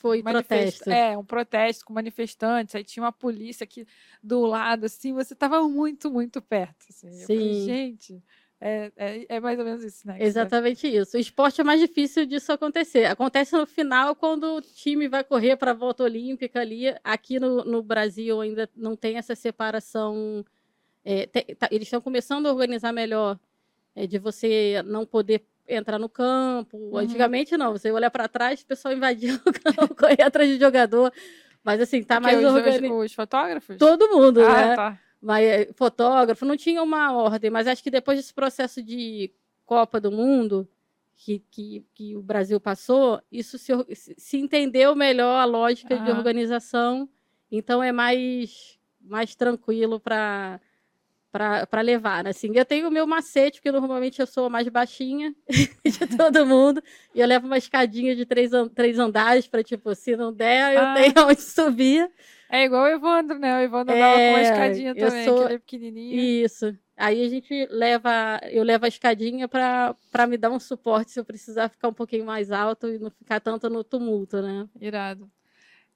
foi protesto. É, um protesto com manifestantes, aí tinha uma polícia aqui do lado, assim, você estava muito, muito perto. Assim. Sim. Falei, gente, é, é, é, mais ou menos isso, né? Exatamente isso. O esporte é mais difícil disso acontecer. Acontece no final, quando o time vai correr para a volta olímpica ali. Aqui no, no Brasil ainda não tem essa separação. É, tá, eles estão começando a organizar melhor é, de você não poder entrar no campo. Uhum. Antigamente não, você olha para trás, o pessoal invadia o campo, corria atrás de jogador. Mas assim, tá Porque mais organizado. Os, os fotógrafos? Todo mundo, ah, né? Tá. Mas eh, fotógrafo não tinha uma ordem, mas acho que depois desse processo de Copa do Mundo que, que, que o Brasil passou, isso se, se entendeu melhor a lógica de organização. Então é mais mais tranquilo para para levar, né? assim, eu tenho o meu macete, porque normalmente eu sou a mais baixinha de todo mundo, e eu levo uma escadinha de três, três andares para, tipo, se não der, eu ah. tenho onde subir. É igual o Evandro, né? O Evandro é, com uma escadinha também, sou... que ele é pequenininho. Isso. Aí a gente leva, eu levo a escadinha para me dar um suporte se eu precisar ficar um pouquinho mais alto e não ficar tanto no tumulto, né? Irado.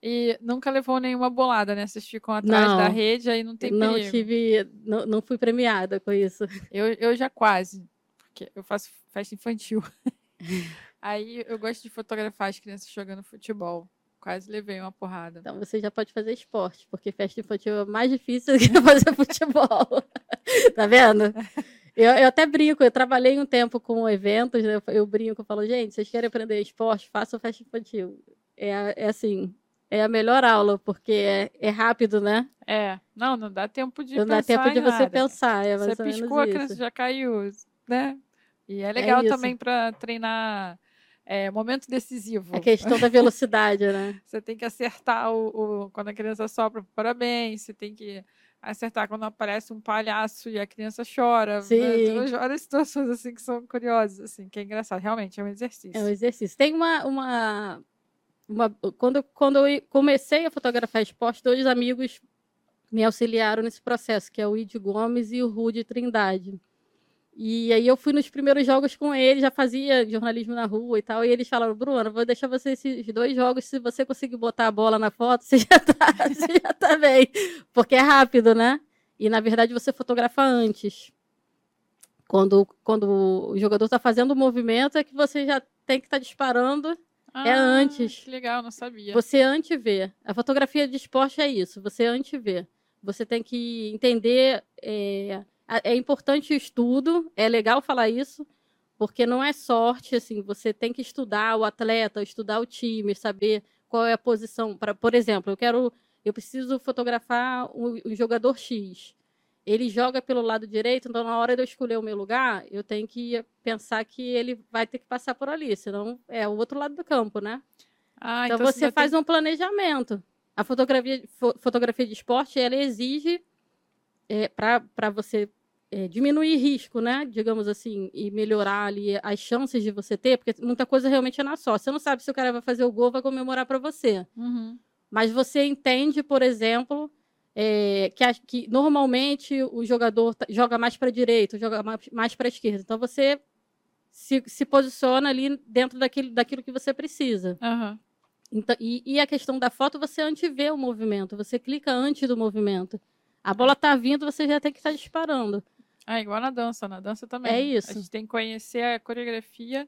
E nunca levou nenhuma bolada, né? Vocês ficam atrás não, da rede, aí não tem não perigo. Tive, não, não fui premiada com isso. Eu, eu já quase, porque eu faço festa infantil. aí eu gosto de fotografar as crianças jogando futebol. Quase levei uma porrada. Então você já pode fazer esporte, porque festa infantil é mais difícil do que fazer futebol. tá vendo? Eu, eu, até brinco, eu trabalhei um tempo com eventos, né? eu brinco, eu falo, gente, vocês querem aprender esporte, façam festa infantil. É, é assim, é a melhor aula, porque é, é rápido, né? É. Não, não dá tempo de não pensar. Não dá tempo de você nada. pensar. É você piscou, a criança já caiu, né? E é, é legal é também para treinar é, momento decisivo. A questão da velocidade, né? você tem que acertar o, o, quando a criança sopra parabéns, você tem que acertar quando aparece um palhaço e a criança chora. Né? Sim. Né? Várias situações assim que são curiosas, assim, que é engraçado. Realmente é um exercício. É um exercício. Tem uma, uma uma, quando, quando eu comecei a fotografar esporte, dois amigos me auxiliaram nesse processo, que é o Id Gomes e o Rude Trindade. E aí eu fui nos primeiros jogos com eles, já fazia jornalismo na rua e tal, e eles falaram, Bruno, vou deixar você esses dois jogos, se você conseguir botar a bola na foto, você já tá, você já tá bem. Porque é rápido, né? E na verdade você fotografa antes. Quando, quando o jogador está fazendo o movimento, é que você já tem que estar tá disparando é ah, é antes. Que legal, não sabia. Você antevê. A fotografia de esporte é isso, você antevê. Você tem que entender. É, é importante o estudo, é legal falar isso, porque não é sorte, assim, você tem que estudar o atleta, estudar o time, saber qual é a posição. Pra, por exemplo, eu quero. Eu preciso fotografar o, o jogador X ele joga pelo lado direito, então na hora de eu escolher o meu lugar, eu tenho que pensar que ele vai ter que passar por ali, senão é o outro lado do campo, né? Ah, então, então, você, faz um planejamento. A fotografia, fotografia de esporte, ela exige é, para você é, diminuir risco, né? Digamos assim, e melhorar ali as chances de você ter, porque muita coisa realmente é na só. Você não sabe se o cara vai fazer o gol, vai comemorar para você. Uhum. Mas você entende, por exemplo, é, que, que, normalmente o jogador joga mais para a direita, joga mais, mais para a esquerda. Então você se, se, posiciona ali dentro daquilo, daquilo que você precisa. Uhum. Então, e, e, a questão da foto, você antevê o movimento, você clica antes do movimento. A bola está vindo, você já tem que estar tá disparando. É igual na dança, na dança também. É isso. A gente tem que conhecer a coreografia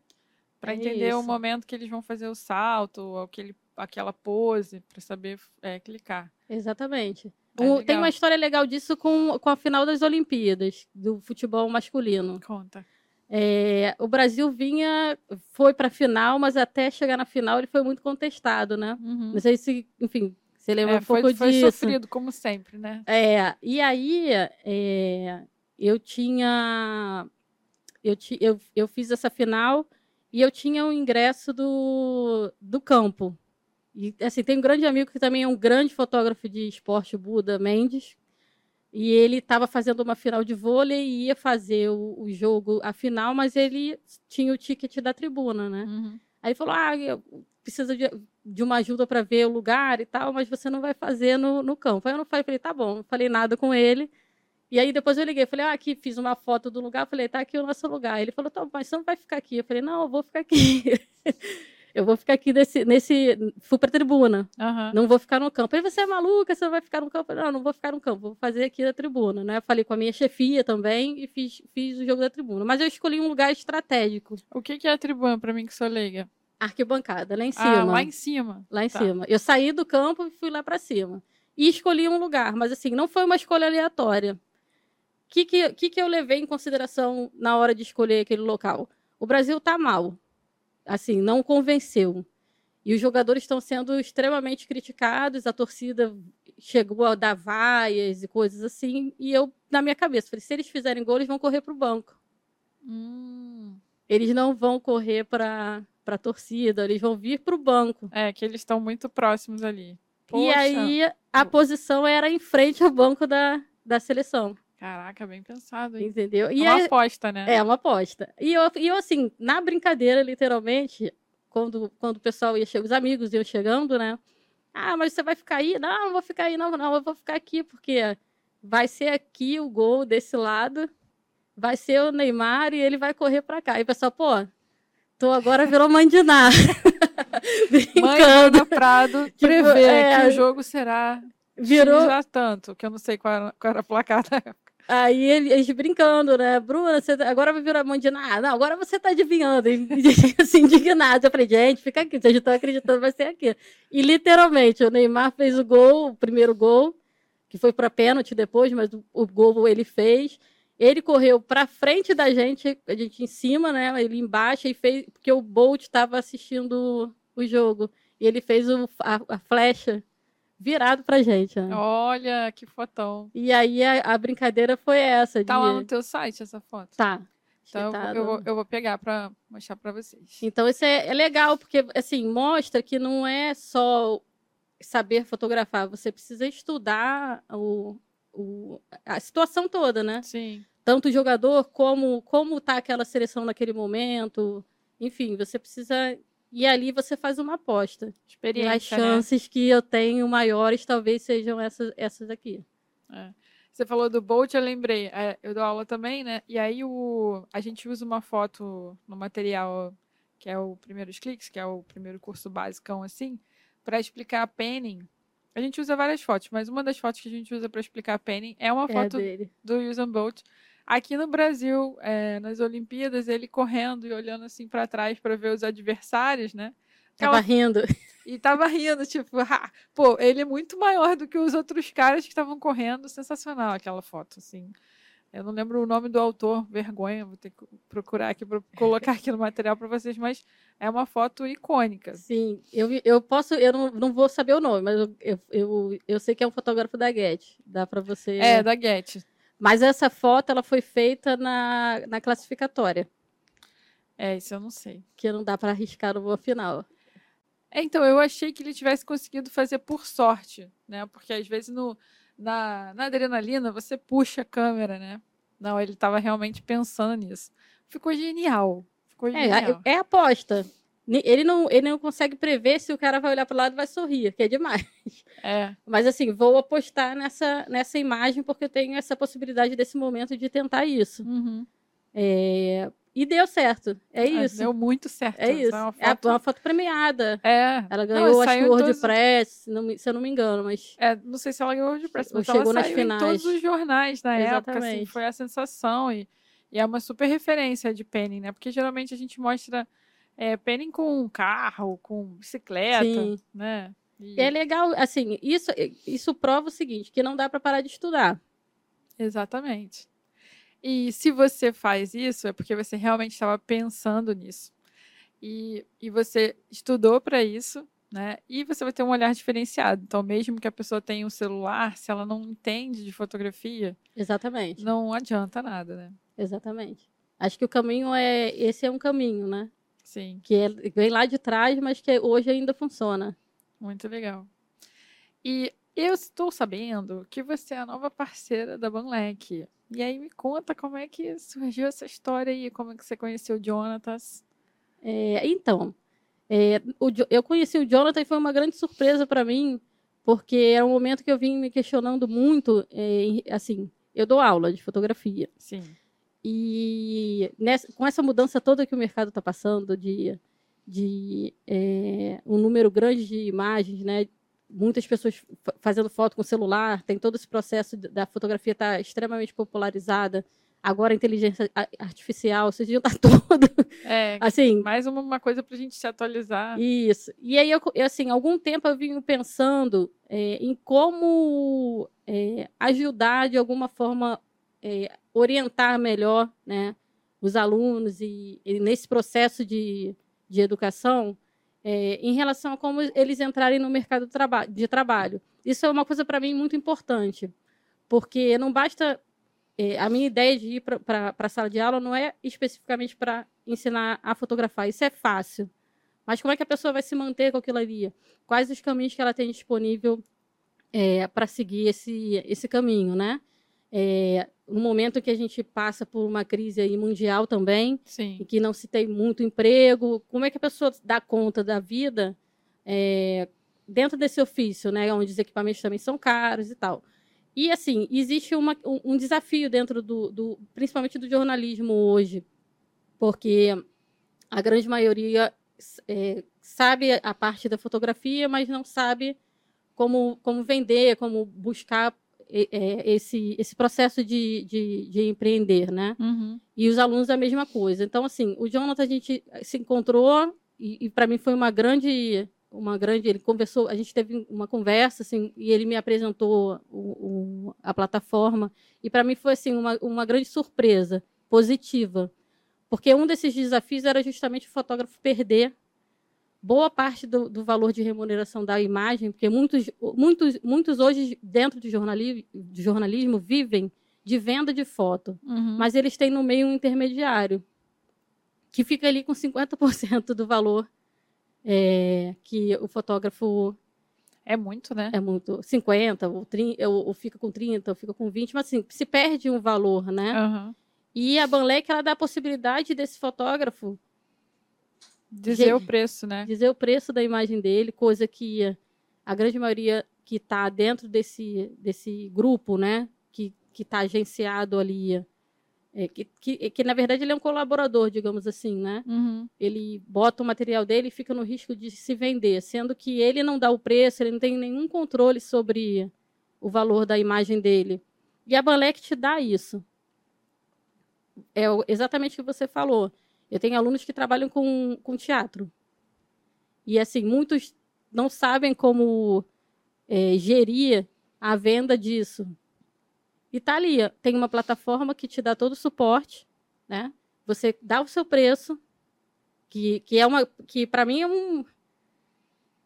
para é entender isso. o momento que eles vão fazer o salto, aquele, aquela pose, para saber é, clicar. Exatamente. É tem uma história legal disso com, com a final das Olimpíadas, do futebol masculino. Conta. É, o Brasil vinha, foi para a final, mas até chegar na final ele foi muito contestado, né? Uhum. Não sei se, enfim, você lembra É, um pouco foi, foi disso. sofrido, como sempre, né? É, e aí é, eu tinha. Eu, eu, eu fiz essa final e eu tinha o ingresso do, do campo. E assim, tem um grande amigo que também é um grande fotógrafo de esporte, Buda Mendes. E ele estava fazendo uma final de vôlei e ia fazer o, o jogo, a final, mas ele tinha o ticket da tribuna, né? Uhum. Aí ele falou: Ah, eu preciso de, de uma ajuda para ver o lugar e tal, mas você não vai fazer no, no campo. Aí eu não falei, falei, tá bom, não falei nada com ele. E aí depois eu liguei, falei, ah, aqui fiz uma foto do lugar, falei, tá aqui o nosso lugar. Ele falou, tá, mas você não vai ficar aqui. Eu falei, não, eu vou ficar aqui. eu vou ficar aqui nesse. nesse fui pra tribuna, Aham. não vou ficar no campo. Aí você é maluca, você não vai ficar no campo? Eu falei, Não, não vou ficar no campo, vou fazer aqui na tribuna, né? Falei com a minha chefia também e fiz, fiz o jogo da tribuna. Mas eu escolhi um lugar estratégico, O que, que é a tribuna, pra mim que sou leiga? Arquibancada, lá em cima. Ah, lá em cima. lá em Tá. cima. Eu saí do campo e fui lá para cima. E escolhi um lugar, mas assim, não foi uma escolha aleatória. O que, que, que, eu levei em consideração na hora de escolher aquele local? O Brasil tá mal. Assim, não convenceu. E os jogadores estão sendo extremamente criticados, a torcida chegou a dar vaias e coisas assim, e eu, na minha cabeça, falei, se eles fizerem gol, eles vão correr para o banco. Hum. Eles não vão correr para a torcida, eles vão vir para o banco. É, que eles estão muito próximos ali. E Poxa. aí a posição era em frente ao banco da, da seleção, Caraca, bem pensado, hein? entendeu? É E uma aí, aposta, né? é uma aposta. E eu, e eu, assim, na brincadeira, literalmente, quando, quando o pessoal ia chegando, os amigos iam chegando, né? Ah, mas você vai ficar aí? Não, não vou ficar aí, não, não, eu vou ficar aqui, porque vai ser aqui o gol desse lado, vai ser o Neymar e ele vai correr pra cá. E o pessoal, pô, tô agora virou. Mãe Brincando. Bruna Prado prevê é, que o jogo será Virou, a tanto, que eu não sei qual era, qual era a placar da época. Aí ele- eles brincando, né? Bruna, você tá- agora vai virar mandina. Ah, não, agora você tá adivinhando. Assim, indignado. Eu falei, gente, fica aqui, vocês estão acreditando, vai ser aqui. E literalmente, o Neymar fez o gol, o primeiro gol, que foi para pênalti depois, mas o, o gol ele fez. Ele correu para frente da gente, a gente em cima, né? Ele embaixo, e fez, porque o Bolt estava assistindo o jogo. E ele fez o, a, a flecha virado pra gente. Né? Olha, que fotão. E aí a, a brincadeira foi essa. Tá de... lá no teu site essa foto. Tá. Então eu, Tá vou, eu, vou, eu vou pegar pra mostrar pra vocês. Então isso é, é legal, porque assim, mostra que não é só saber fotografar, você precisa estudar o, o- a situação toda, né? Sim. Tanto o jogador como como tá aquela seleção naquele momento. Enfim, você precisa. E ali você faz uma aposta. E as Experiência, né? chances que eu tenho maiores talvez sejam essas, essas aqui. Você falou do Bolt, eu lembrei. é, eu dou aula também, né? E aí o, a gente usa uma foto no material que é o Primeiros Cliques, que é o primeiro curso basicão, assim, para explicar a penning. A gente usa várias fotos, mas uma das fotos que a gente usa para explicar a penning é uma É foto dele. do Usain Bolt. Aqui no Brasil, é, nas Olimpíadas, ele correndo e olhando assim para trás para ver os adversários, né? Tava Aquela- rindo. E tava rindo, tipo, "Ha, pô, ele é muito maior do que os outros caras que estavam correndo. Sensacional aquela foto, assim. Eu não lembro o nome do autor, vergonha, vou ter que procurar aqui para colocar aqui no material para vocês, mas é uma foto icônica. Sim, eu, eu posso, eu não, não vou saber o nome, mas eu, eu, eu, sei que é um fotógrafo da Getty. Dá para você. É, da Getty. Mas essa foto ela foi feita na, na classificatória, É, isso eu não sei. que não dá para arriscar no final. É, então, eu achei que ele tivesse conseguido fazer por sorte, né? Porque às vezes no, na, na adrenalina você puxa a câmera, né? Não, ele estava realmente pensando nisso. Ficou genial. Ficou É, genial. é aposta. Ni- Ele não, ele não consegue prever se o cara vai olhar para o lado e vai sorrir, que é demais. É, Mas assim, vou apostar nessa, nessa imagem porque eu tenho essa possibilidade desse momento de tentar isso. Uhum. É, E deu certo. É Ah, isso. Deu muito certo. É isso. É uma É foto. uma foto premiada. É. Ela Não, ganhou, acho saiu que o todos- WordPress, se não me- se eu não me engano, mas É, não sei se ela ganhou de press, Ou mas ela chegou nas saiu em finais. todos os jornais na época, assim, Exatamente. foi a sensação e, e é uma super referência de penning, né? Porque geralmente a gente mostra é, penning com carro, com bicicleta, Sim. né? E- É legal, assim, isso, isso prova o seguinte, que não dá para parar de estudar. Exatamente. E se você faz isso, é porque você realmente estava pensando nisso. E, e você estudou para isso, né? E você vai ter um olhar diferenciado. Então, mesmo que a pessoa tenha um celular, se ela não entende de fotografia, Exatamente. não adianta nada, né? Exatamente. Acho que o caminho é. Esse é um caminho, né? Sim, Que é, vem lá de trás, mas que hoje ainda funciona. muito legal. E eu estou sabendo que você é a nova parceira da Banlec. E aí me conta como é que surgiu essa história aí, como é que você conheceu o Jonatas. É, então, é, o eu conheci o Jonathan e foi uma grande surpresa para mim, porque era um momento que eu vim me questionando muito. é, assim, eu dou aula de fotografia. Sim, E nessa- com essa mudança toda que o mercado está passando, de, de é, um número grande de imagens, né? Muitas pessoas fa- fazendo foto com celular, tem todo esse processo da fotografia estar extremamente popularizada. Agora a inteligência artificial, você já está todo. é, Assim, mais uma, uma coisa para a gente se atualizar. isso. E aí, eu, assim, algum tempo eu vim pensando é, em como é, ajudar, de alguma forma, é, orientar melhor né, os alunos e, e nesse processo de, de educação é, em relação a como eles entrarem no mercado de trabalho. Isso é uma coisa, para mim, muito importante, porque não basta... é, a minha ideia de ir para a sala de aula não é especificamente para ensinar a fotografar. Isso é fácil. Mas como é que a pessoa vai se manter com aquilo ali? Quais os caminhos que ela tem disponível para seguir esse, esse caminho, né? É, no momento que a gente passa por uma crise aí mundial também, Sim, em que não se tem muito emprego, como é que a pessoa dá conta da vida é, dentro desse ofício, né? Onde os equipamentos também são caros e tal. E assim, existe uma- um, desafio dentro do, do, principalmente do jornalismo hoje, porque a grande maioria é, sabe a parte da fotografia, mas não sabe como, como vender, como buscar esse, esse processo de, de, de empreender, né? Uhum. E os alunos a mesma coisa. Então, assim, o Jonathan a gente se encontrou e, e para mim foi uma grande, uma grande. Ele conversou, a gente teve uma conversa, assim, e ele me apresentou o, o- a plataforma e para mim foi assim uma, uma grande surpresa positiva, porque um desses desafios era justamente o fotógrafo perder boa parte do, do valor de remuneração da imagem, porque muitos, muitos, muitos hoje dentro do jornalismo, de jornalismo vivem de venda de foto Uhum. mas eles têm no meio um intermediário que fica ali com 50% do valor é, que o fotógrafo É muito, né? é muito 50 ou, 30, ou, ou fica com 30 ou fica com 20, mas assim, se perde um valor, né? Aham. E a Banlec ela dá a possibilidade desse fotógrafo Dizer o preço, né? dizer o preço da imagem dele, coisa que a grande maioria que está dentro desse, desse grupo, né, que está agenciado ali, é, que, que, que na verdade ele é um colaborador, digamos assim, né? Uhum. Ele bota o material dele e fica no risco de se vender, sendo que ele não dá o preço, ele não tem nenhum controle sobre o valor da imagem dele. E a Banlec te dá isso. É exatamente o que você falou. Eu tenho alunos que trabalham com, com teatro. E, assim, muitos não sabem como é, gerir a venda disso. E tá ali, tem uma plataforma que te dá todo o suporte, né? Você dá o seu preço, que, que é uma que para mim é um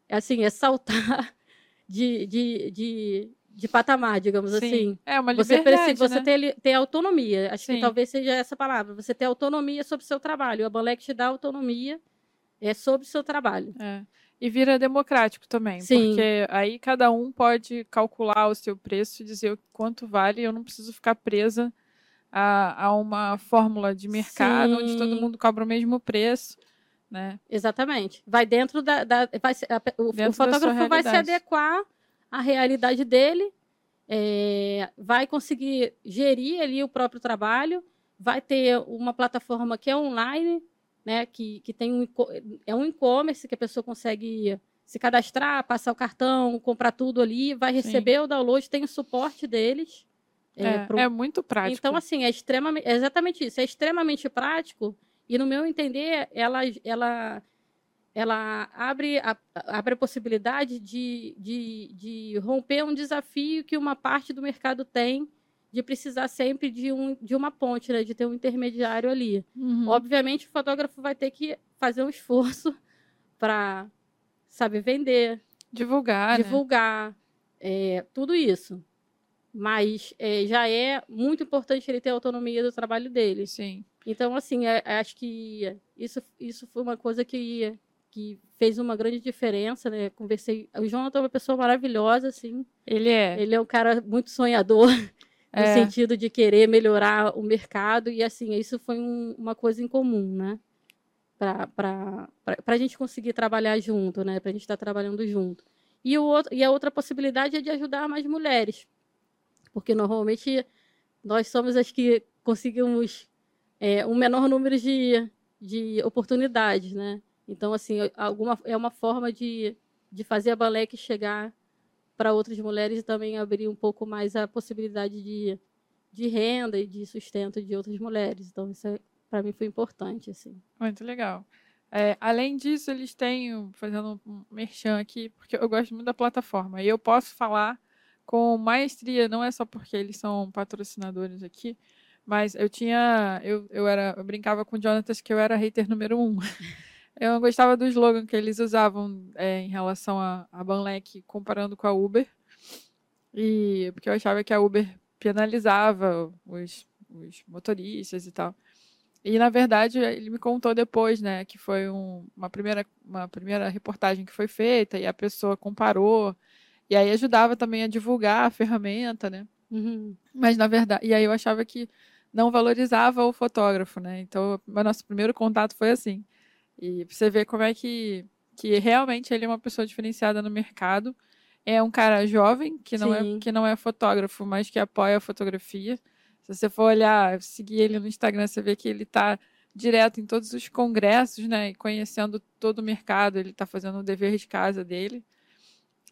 é assim, é saltar de, de, de, de patamar, digamos assim. É uma Você, liberdade, precisa, você né? ter, li- ter autonomia. Acho Sim. que talvez seja essa palavra. Você ter autonomia sobre o seu trabalho. A Balec te dá autonomia é, sobre o seu trabalho. É. E vira democrático também, Sim. porque aí cada um pode calcular o seu preço e dizer o quanto vale. Eu não preciso ficar presa a, a uma fórmula de mercado onde todo Sim. mundo cobra o mesmo preço, né? Exatamente. Vai dentro da. da- vai a o, o Dentro sua fotógrafo vai se adequar à realidade dele, é, vai conseguir gerir ali o próprio trabalho, vai ter uma plataforma que é online, né? Que, que tem um, é um e-commerce que a pessoa consegue se cadastrar, passar o cartão, comprar tudo ali, vai receber o download, tem o suporte deles. É, pro- é muito prático. então, assim, é extremamente. É exatamente isso. É extremamente prático. E, no meu entender, ela, ela ela abre a, abre a possibilidade de, de, de romper um desafio que uma parte do mercado tem de precisar sempre de, um, de uma ponte, né? de ter um intermediário ali. Uhum. Obviamente, o fotógrafo vai ter que fazer um esforço para saber vender, Divulgar, né? divulgar, é, tudo isso. Mas é, já é muito importante ele ter autonomia do trabalho dele. Sim. Então, assim, é, acho que isso, isso foi uma coisa que, que fez uma grande diferença, né? Conversei. O Jonathan é uma pessoa maravilhosa, assim. Ele é. Ele é um cara muito sonhador, no É. sentido de querer melhorar o mercado, e assim, isso foi um- uma coisa em comum, né? Para a gente conseguir trabalhar junto, né? Para a gente estar trabalhando junto. E, o outro, e a outra possibilidade é de ajudar mais mulheres, porque normalmente nós somos as que conseguimos é, um menor número de, de oportunidades, né? Então, assim, alguma, é uma forma de, de fazer a Balec chegar para outras mulheres e também abrir um pouco mais a possibilidade de, de renda e de sustento de outras mulheres. Então, isso para mim foi importante, assim. Muito legal. É, além disso, eles têm, fazendo um merchan aqui, porque eu gosto muito da plataforma. E eu posso falar com maestria, não é só porque eles são patrocinadores aqui, mas eu tinha. Eu, eu, era, eu brincava com o Jonatas que eu era hater número um. Eu não gostava do slogan que eles usavam é, em relação a, a Banlec comparando com a Uber. E porque eu achava que a Uber penalizava os, os motoristas e tal. E na verdade ele me contou depois, né, que foi um- uma primeira uma primeira reportagem que foi feita e a pessoa comparou e aí ajudava também a divulgar a ferramenta, né? Uhum. Mas na verdade, e aí eu achava que não valorizava o fotógrafo, né? Então, o nosso primeiro contato foi assim. E pra você ver como é que que realmente ele é uma pessoa diferenciada no mercado. É um cara jovem que não é que não é fotógrafo, mas que apoia a fotografia. Se você for olhar, seguir ele no Instagram, você vê que ele está direto em todos os congressos, né? E conhecendo todo o mercado, ele está fazendo o dever de casa dele.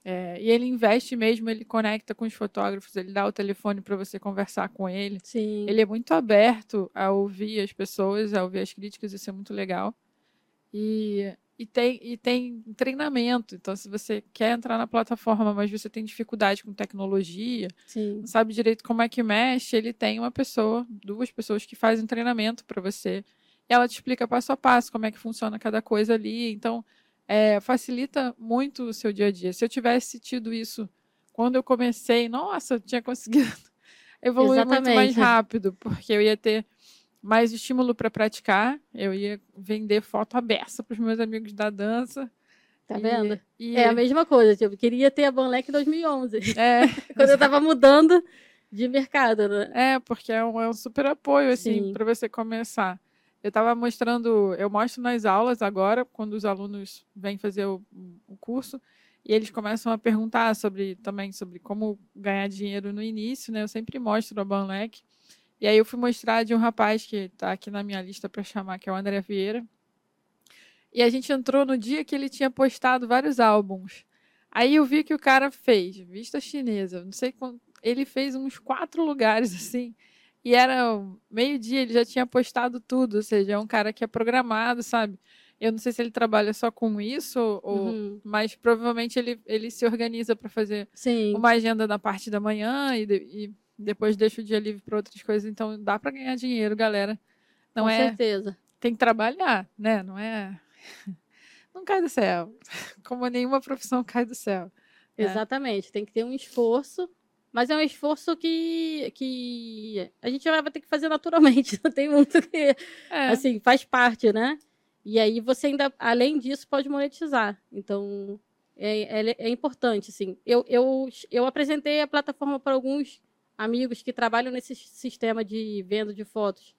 É, e ele investe mesmo, ele conecta com os fotógrafos, ele dá o telefone para você conversar com ele. Sim. Ele é muito aberto a ouvir as pessoas, a ouvir as críticas, isso é muito legal. E, e, tem, e tem treinamento. Então, se você quer entrar na plataforma, mas você tem dificuldade com tecnologia, Sim. não sabe direito como é que mexe, ele tem uma pessoa, duas pessoas que fazem treinamento para você. E ela te explica passo a passo como é que funciona cada coisa ali. Então, é, facilita muito o seu dia a dia. Se eu tivesse tido isso quando eu comecei, nossa, eu tinha conseguido evoluir muito mais Exatamente. rápido, porque eu ia ter mais estímulo para praticar, eu ia vender foto aberta para os meus amigos da dança. Tá E- vendo? E, É a mesma coisa. Tipo, eu queria ter a Banlec em 2011, é, quando eu estava mudando de mercado, né? É, porque é um, é um super apoio, assim, Sim. para você começar. Eu estava mostrando, eu mostro nas aulas agora, quando os alunos vêm fazer o, o curso, e eles começam a perguntar sobre também sobre como ganhar dinheiro no início, né? Eu sempre mostro a Banlec. E aí eu fui mostrar de um rapaz que está aqui na minha lista para chamar, que é o André Vieira. E a gente entrou no dia que ele tinha postado vários álbuns. Aí eu vi que o cara fez vista chinesa, não sei quanto, ele fez uns quatro lugares assim. E era meio-dia, ele já tinha postado tudo, ou seja, é um cara que é programado, sabe? Eu não sei se ele trabalha só com isso, ou, Uhum. mas provavelmente ele, ele se organiza para fazer Sim. uma agenda na parte da manhã e, e depois deixa o dia livre para outras coisas. Então dá para ganhar dinheiro, galera. Não com é, certeza. tem que trabalhar, né? Não é, não cai do céu. Como nenhuma profissão cai do céu. É. Exatamente. Tem que ter um esforço, mas é um esforço que, que a gente vai ter que fazer naturalmente. Não tem muito que. É, Assim, faz parte, né? E aí você ainda, além disso, pode monetizar. Então, é, é, é importante, assim. Eu, eu, eu apresentei a plataforma para alguns amigos que trabalham nesse sistema de venda de fotos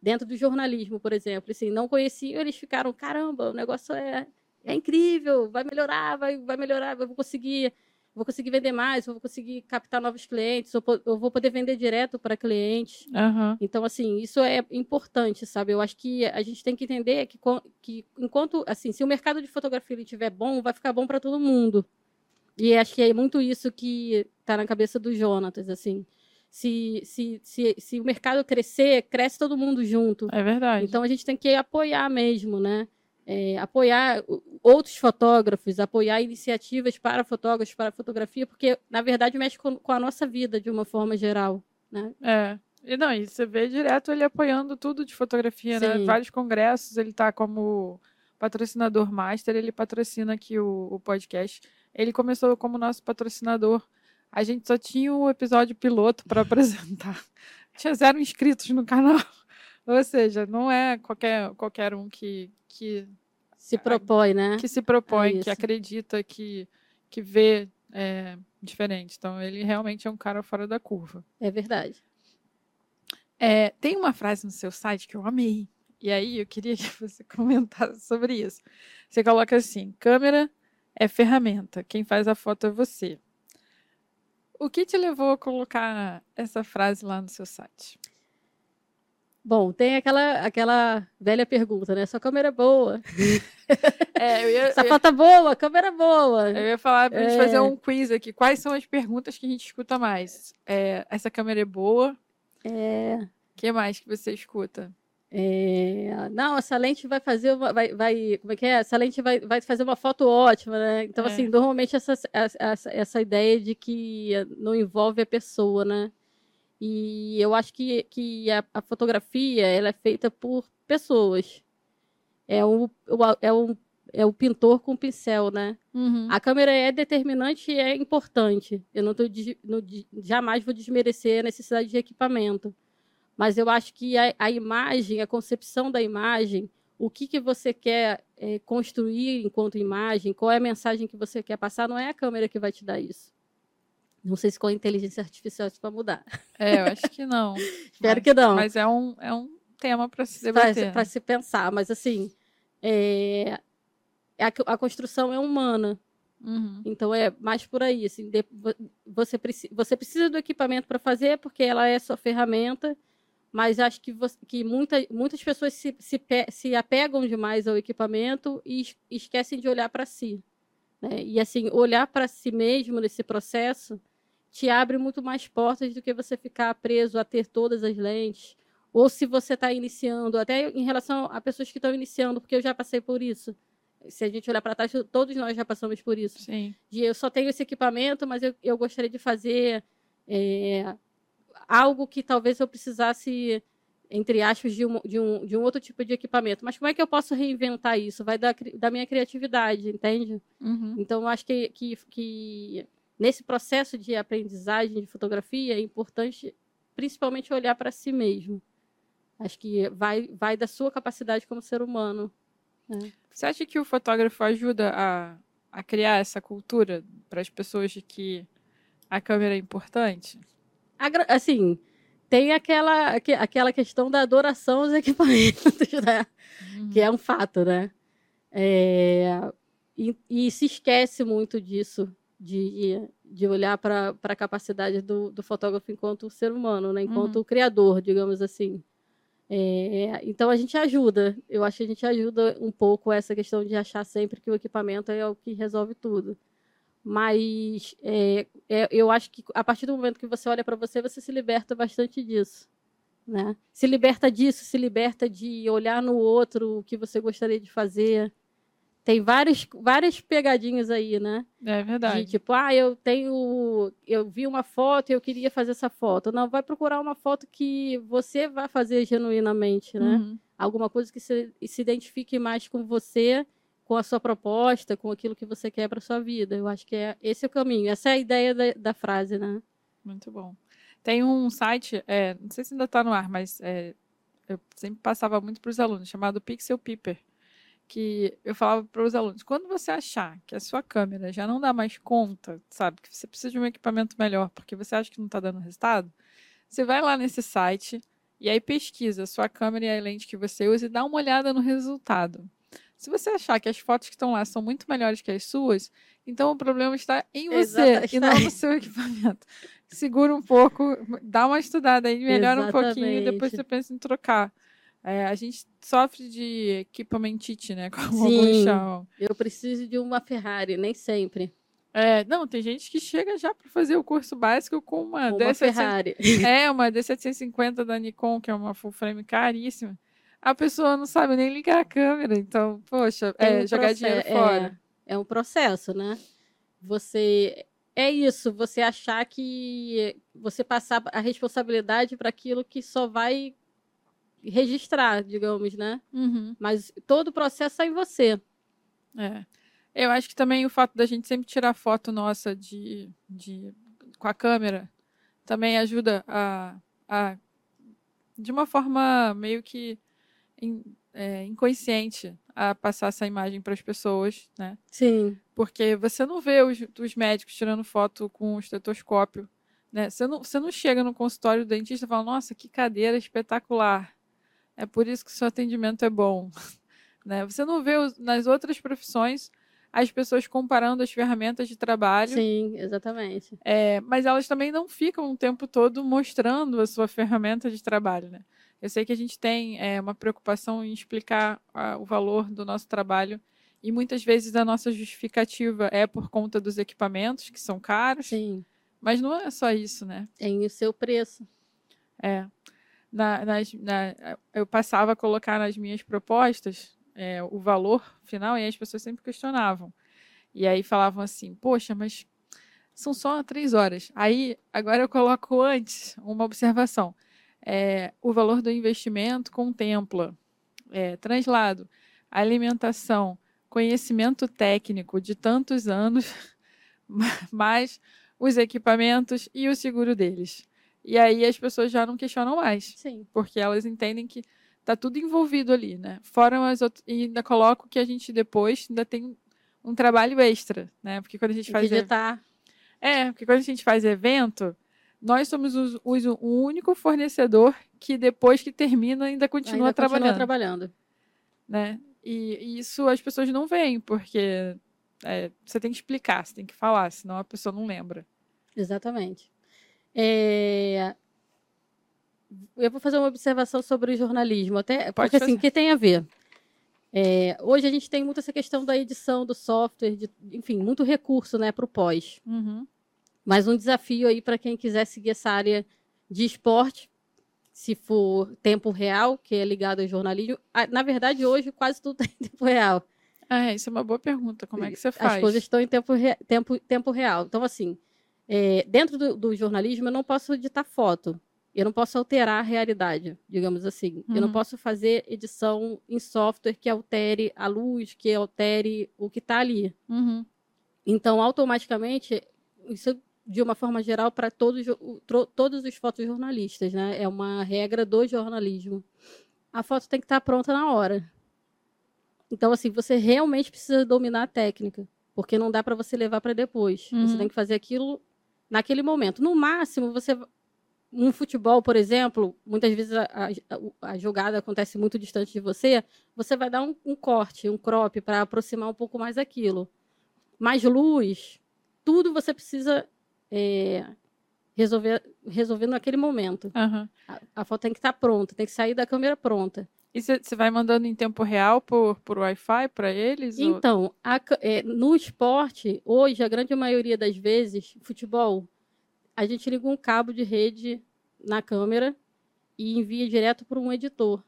dentro do jornalismo, por exemplo. Assim, não conheciam, eles ficaram, caramba, o negócio é, é incrível, vai melhorar, vai, vai melhorar, eu vou conseguir, vou conseguir vender mais, vou conseguir captar novos clientes, eu, eu vou poder vender direto para clientes. aham, Então, assim, isso é importante, sabe? Eu acho que a gente tem que entender que, que enquanto, assim, se o mercado de fotografia estiver bom, vai ficar bom para todo mundo. E acho que é muito isso que está na cabeça do Jonatas, assim. Se, se, se, se o mercado crescer, cresce todo mundo junto. é verdade. Então, a gente tem que apoiar mesmo, né? é, apoiar outros fotógrafos, apoiar iniciativas para fotógrafos, para fotografia, porque, na verdade, mexe com, com a nossa vida de uma forma geral. Né? É. E não, e você vê direto ele apoiando tudo de fotografia, né? Sim. né? Vários congressos, ele está como patrocinador master, ele patrocina aqui o, o podcast. Ele começou como nosso patrocinador. A gente só tinha o episódio piloto para apresentar. Tinha zero inscritos no canal. Ou seja, não é qualquer, qualquer um que, que se propõe, né? Que se propõe, é que acredita, que, que vê é, diferente. Então, ele realmente é um cara fora da curva. É verdade. É, tem uma frase no seu site que eu amei. E aí eu queria que você comentasse sobre isso. Você coloca assim: câmera é ferramenta, quem faz a foto é você. O que te levou a colocar essa frase lá no seu site? Bom, tem aquela, aquela velha pergunta, né? Sua câmera é boa. É, eu ia, Essa foto é boa, câmera é boa. Eu ia falar pra é... gente fazer um quiz aqui. Quais são as perguntas que a gente escuta mais? É, essa câmera é boa? É. O que mais que você escuta? É, não, essa lente vai fazer uma, vai, vai, como é que é? Essa lente vai, vai fazer uma foto ótima, né? Então, é. assim, normalmente essa, essa, essa ideia de que não envolve a pessoa, né? E eu acho que, que a, a fotografia ela é feita por pessoas. É o, é o, é o pintor com pincel, né? Uhum. A câmera é determinante e é importante. Eu não, tô, não jamais vou desmerecer a necessidade de equipamento. Mas eu acho que a, a imagem, a concepção da imagem, o que, que você quer é, construir enquanto imagem, qual é a mensagem que você quer passar, não é a câmera que vai te dar isso. Não sei se com a inteligência artificial isso vai mudar. É, eu acho que não. Espero mas, que não. Mas é um, é um tema para se debater. Para se pensar. Mas, assim, é, a, a construção é humana. Uhum. Então é mais por aí. Assim, de, você, você precisa do equipamento para fazer, porque ela é sua ferramenta mas acho que, você, que muita, muitas pessoas se, se, se, apegam demais ao equipamento e esquecem de olhar para si. Né? E assim, olhar para si mesmo nesse processo te abre muito mais portas do que você ficar preso a ter todas as lentes. Ou se você está iniciando, até em relação a pessoas que estão iniciando, porque eu já passei por isso. Se a gente olhar para trás, todos nós já passamos por isso. Sim. De eu só tenho esse equipamento, mas eu, eu gostaria de fazer é, algo que talvez eu precisasse, entre aspas, de um, de, um, de um outro tipo de equipamento. Mas como é que eu posso reinventar isso? Vai da, da minha criatividade, entende? Uhum. Então, eu acho que, que, que nesse processo de aprendizagem de fotografia é importante, principalmente, olhar para si mesmo. Acho que vai, vai da sua capacidade como ser humano. Né? Você acha que o fotógrafo ajuda a, a criar essa cultura para as pessoas de que a câmera é importante? Assim, tem aquela, aquela questão da adoração aos equipamentos, né? Uhum. Que é um fato, né? É, e, e, se esquece muito disso, de, de olhar para a capacidade do, do, fotógrafo enquanto ser humano, né? enquanto uhum. criador, digamos assim. É, então a gente ajuda, eu acho que a gente ajuda um pouco essa questão de achar sempre que o equipamento é o que resolve tudo. Mas é, é, eu acho que a partir do momento que você olha para você, você se liberta bastante disso. Né? Se liberta disso, se liberta de olhar no outro o que você gostaria de fazer. Tem várias, várias pegadinhas aí, né? É verdade. De, tipo, ah, eu tenho. Eu vi uma foto e eu queria fazer essa foto. Não, vai procurar uma foto que você vai fazer genuinamente, né? Uhum. Alguma coisa que se, se identifique mais com você com a sua proposta, com aquilo que você quer para sua vida. Eu acho que é esse é o caminho. Essa é a ideia da, da frase, né? Muito bom. Tem um site, é, não sei se ainda está no ar, mas é, eu sempre passava muito para os alunos, chamado Pixel Piper, que eu falava para os alunos, quando você achar que a sua câmera já não dá mais conta, sabe, que você precisa de um equipamento melhor, porque você acha que não está dando resultado, você vai lá nesse site e aí pesquisa a sua câmera e a lente que você usa e dá uma olhada no resultado. Se você achar que as fotos que estão lá são muito melhores que as suas, então o problema está em você Exato, e não no seu equipamento. Segura um pouco, dá uma estudada aí, melhora Exatamente. um pouquinho e depois você pensa em trocar. É, a gente sofre de equipamentite, né? Como Sim, alguns chamam. Eu preciso de uma Ferrari, nem sempre. É, não, tem gente que chega já para fazer o curso básico com uma, uma D700, Ferrari. É, uma D750 da Nikon, que é uma full frame caríssima. A pessoa não sabe nem ligar a câmera. Então, poxa, é um jogar dinheiro é, fora. É um processo, né? Você é isso, você achar que você passar a responsabilidade para aquilo que só vai registrar, digamos, né? Uhum. Mas todo o processo é em você. É. Eu acho que também o fato da gente sempre tirar foto nossa de, de com a câmera também ajuda a, a de uma forma meio que in- é, inconsciente a passar essa imagem para as pessoas, né? Sim. Porque você não vê os, os médicos tirando foto com o estetoscópio, né? Você não, você não chega no consultório do dentista e fala, nossa, que cadeira espetacular. É por isso que o seu atendimento é bom. né? Você não vê os- nas outras profissões as pessoas comparando as ferramentas de trabalho, Sim, exatamente. é, mas elas também não ficam o tempo todo mostrando a sua ferramenta de trabalho, né? Eu sei que a gente tem é, uma preocupação em explicar ah, o valor do nosso trabalho e muitas vezes a nossa justificativa é por conta dos equipamentos que são caros, Sim. mas não é só isso, né? Tem o seu preço. É. Na, nas- na- eu passava a colocar nas minhas propostas é, o valor final e as pessoas sempre questionavam. E aí falavam assim, poxa, mas são só três horas. Aí, agora eu coloco antes uma observação. É, o valor do investimento contempla é, translado, alimentação, conhecimento técnico de tantos anos, mais os equipamentos e o seguro deles. E aí as pessoas já não questionam mais, Sim. porque elas entendem que tá tudo envolvido ali, né? Fora as outras, e ainda coloco que a gente depois ainda tem um trabalho extra, né? Porque quando a gente faz editar. é, porque quando a gente faz evento, nós somos os, os- o único fornecedor que depois que termina ainda continua ainda trabalhando, Continua trabalhando. né? E, e isso as pessoas não veem, porque é, você tem que explicar, você tem que falar, senão a pessoa não lembra. Exatamente. É, Eu vou fazer uma observação sobre o jornalismo, até Pode porque assim, fazer. que tem a ver. É, Hoje a gente tem muito essa questão da edição do software, de- enfim, muito recurso, né, para o pós. Uhum. Mas um desafio aí para quem quiser seguir essa área de esporte, se for tempo real, que é ligado ao jornalismo. Na verdade, hoje quase tudo tem tempo real. Ah, é, isso é uma boa pergunta. Como é que você faz? As coisas estão em tempo, re- tempo, tempo real. Então, assim, é, dentro do, do jornalismo, eu não posso editar foto. Eu não posso alterar a realidade, digamos assim. Eu não Uhum. posso fazer edição em software que altere a luz, que altere o que está ali. Uhum. Então, automaticamente, isso de uma forma geral para todos, todos os fotojornalistas, né? É uma regra do jornalismo. A foto tem que estar pronta na hora. Então, assim, você realmente precisa dominar a técnica, porque não dá para você levar para depois. Você Uhum. tem que fazer aquilo naquele momento. No máximo, você um futebol, por exemplo, muitas vezes a, a- a jogada acontece muito distante de você, você vai dar um, um corte, um crop para aproximar um pouco mais aquilo. Mais luz, tudo você precisa é, resolver, resolver naquele momento. Aham. A, a foto tem que estar pronta, tem que sair da câmera pronta. E você vai mandando em tempo real por, por Wi-Fi para eles? ou- Então, a ca- é, no esporte, hoje, a grande maioria das vezes, futebol, a gente liga um cabo de rede na câmera e envia direto para um editor.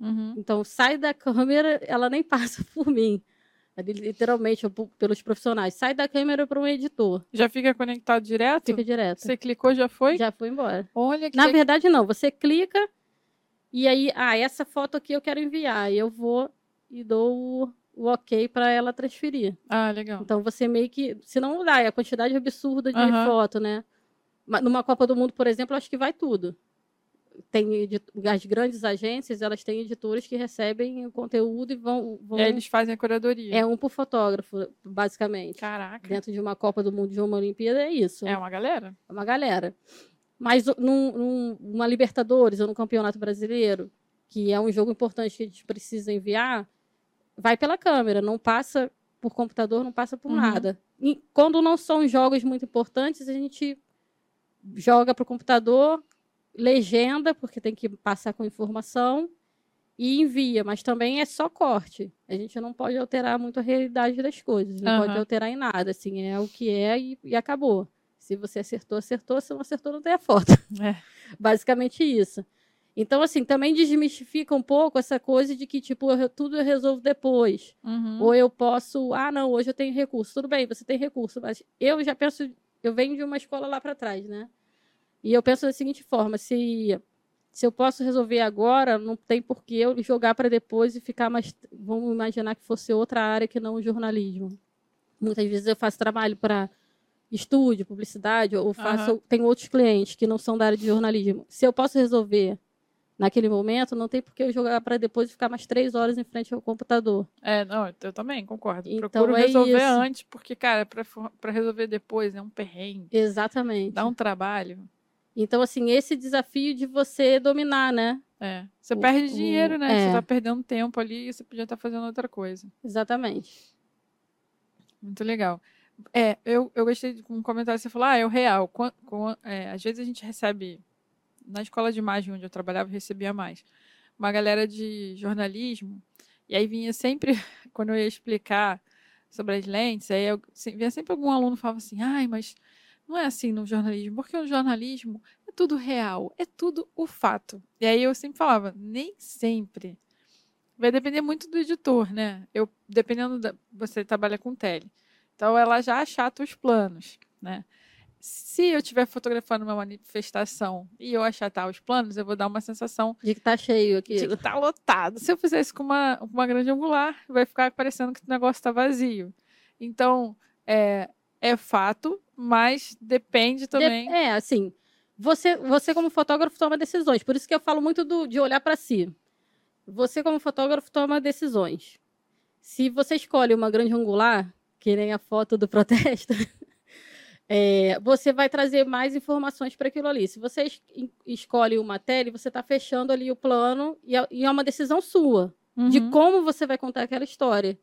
Uhum. Então, sai da câmera, ela nem passa por mim. Ali, Literalmente, pelos profissionais. Sai da câmera para um editor. Já fica conectado direto? Fica direto. Você clicou, já foi? Já foi embora. Olha que Na verdade, não. Você clica e aí, ah, essa foto aqui eu quero enviar. Eu vou e dou o, o ok para ela transferir. Ah, legal. Então você meio que. Se não dá, é a quantidade absurda de Aham. foto, né? Ma- Numa Copa do Mundo, por exemplo, acho que vai tudo. Tem as grandes agências, elas têm editores que recebem o conteúdo e vão. vão E aí eles fazem a curadoria. É um por fotógrafo, basicamente. Caraca. Dentro de uma Copa do Mundo, de uma Olimpíada, é isso. É uma galera? É uma galera. Mas num, Libertadores ou no Campeonato Brasileiro, que é um jogo importante que a gente precisa enviar, vai pela câmera, não passa por computador, não passa por Uhum. nada. E quando não são jogos muito importantes, a gente joga para o computador, legenda, porque tem que passar com informação, e envia, mas também é só corte. A gente não pode alterar muito a realidade das coisas, não pode Aham. alterar em nada, assim, é o que é e, e acabou. Se você acertou, acertou, se não acertou, não tem a foto. É. Basicamente isso. Então, assim, também desmistifica um pouco essa coisa de que, tipo, eu, tudo eu resolvo depois. Uhum. Ou eu posso, ah, não, hoje eu tenho recurso. Tudo bem, você tem recurso, mas eu já penso, eu venho de uma escola lá para trás, né? E eu penso da seguinte forma: se, se eu posso resolver agora, não tem por que eu jogar para depois e ficar mais. Vamos imaginar que fosse outra área que não o jornalismo. Muitas vezes eu faço trabalho para estúdio, publicidade, ou faço, Aham. tenho outros clientes que não são da área de jornalismo. Se eu posso resolver naquele momento, não tem por que eu jogar para depois e ficar mais três horas em frente ao computador. É, não, eu também concordo. Então, Procuro é resolver isso. antes, porque, cara, pra resolver depois é um perrengue. Exatamente. Dá um trabalho. Então, assim, esse desafio de você dominar, né? É. Você O- perde o- dinheiro, né? é. Você tá perdendo tempo ali e você podia estar fazendo outra coisa. Exatamente. Muito legal. É, eu, eu gostei de um comentário que você falou, ah, é o real. Quan- quan- é, às vezes a gente recebe, na escola de imagem onde eu trabalhava, eu recebia mais. Uma galera de jornalismo, e aí vinha sempre, quando eu ia explicar sobre as lentes, aí eu, vinha sempre algum aluno falava assim, ai, mas não é assim no jornalismo, porque o jornalismo é tudo real, é tudo o fato. E aí eu sempre falava, nem sempre. Vai depender muito do editor, né? Eu, dependendo da. Você trabalha com tele. Então ela já achata os planos, né? Se eu estiver fotografando uma manifestação e eu achatar os planos, eu vou dar uma sensação De que tá cheio de aqui. que tá lotado. Se eu fizer isso com uma, uma grande angular, vai ficar parecendo que o negócio está vazio. Então, é, é fato, mas depende também. É, assim, você, você como fotógrafo toma decisões. Por isso que eu falo muito do- de olhar para si. Você como fotógrafo toma decisões. Se você escolhe uma grande angular, que nem a foto do protesto, é, você vai trazer mais informações para aquilo ali. Se você es- escolhe uma tele, você está fechando ali o plano e é, e é uma decisão sua. de Uhum. como você vai contar aquela história.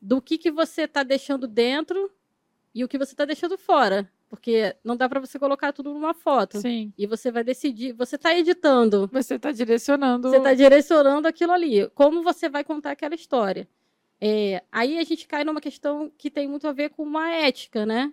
Do que, que você está deixando dentro e o que você está deixando fora. Porque não dá para você colocar tudo numa foto. Sim. E você vai decidir, você está editando, Você está direcionando. você está direcionando aquilo ali. Como você vai contar aquela história. É, aí a gente cai numa questão que tem muito a ver com uma ética, né?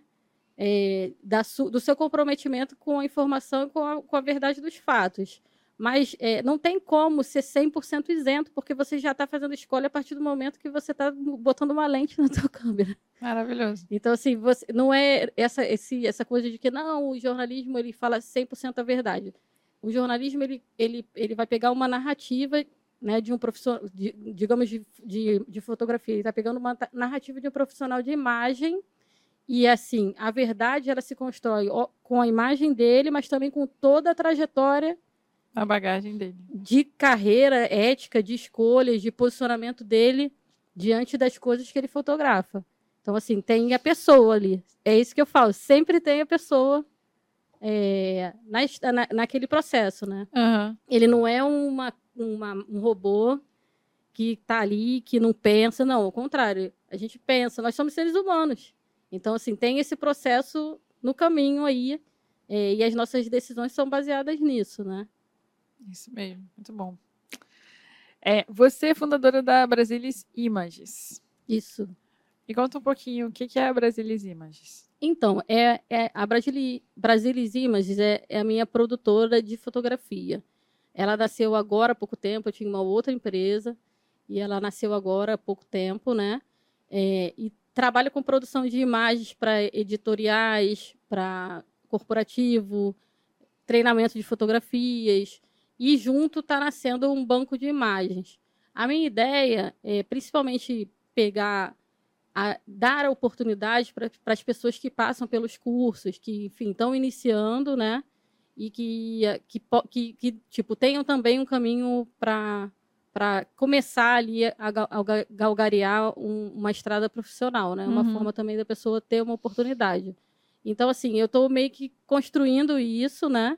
É, da do seu comprometimento com a informação e com a, com a verdade dos fatos. Mas é, não tem como ser 100% isento, porque você já está fazendo escolha a partir do momento que você está botando uma lente na sua câmera. Maravilhoso. Então, assim, você, não é essa, esse, essa coisa de que, não, o jornalismo ele fala 100% a verdade. O jornalismo, ele, ele, ele vai pegar uma narrativa né, de um profissional, de- digamos, de, de, de fotografia. Ele está pegando uma narrativa de um profissional de imagem e, assim, a verdade, ela se constrói com a imagem dele, mas também com toda a trajetória A bagagem dele. de carreira, ética, de escolhas, de posicionamento dele diante das coisas que ele fotografa. Então, assim, tem a pessoa ali. É isso que eu falo. Sempre tem a pessoa é, na, na- naquele processo, né? Aham. Ele não é uma, uma- um robô que está ali, que não pensa. Não, ao contrário. A gente pensa. Nós somos seres humanos. Então, assim, tem esse processo no caminho aí. é, e as nossas decisões são baseadas nisso, né? Isso mesmo. Muito bom. É, você é fundadora da Brasilis Images. Isso. Me conta um pouquinho o que que é a Brasilis Images. Então, é, é- a Brasili, Brasilis Images é, é a minha produtora de fotografia. Ela nasceu agora há pouco tempo, eu tinha uma outra empresa, e ela nasceu agora há pouco tempo, né? É, e trabalha com produção de imagens para editoriais, para corporativo, treinamento de fotografias, e junto está nascendo um banco de imagens. A minha ideia é principalmente pegar a dar a oportunidade para as pessoas que passam pelos cursos, que, enfim, estão iniciando, né? E que, eh, que, que, que, tipo, tenham também um caminho para para começar ali a gal- a ga- galgarear um- uma estrada profissional, né? Uma Uhum. forma também da pessoa ter uma oportunidade. Então, assim, eu estou meio que construindo isso, né?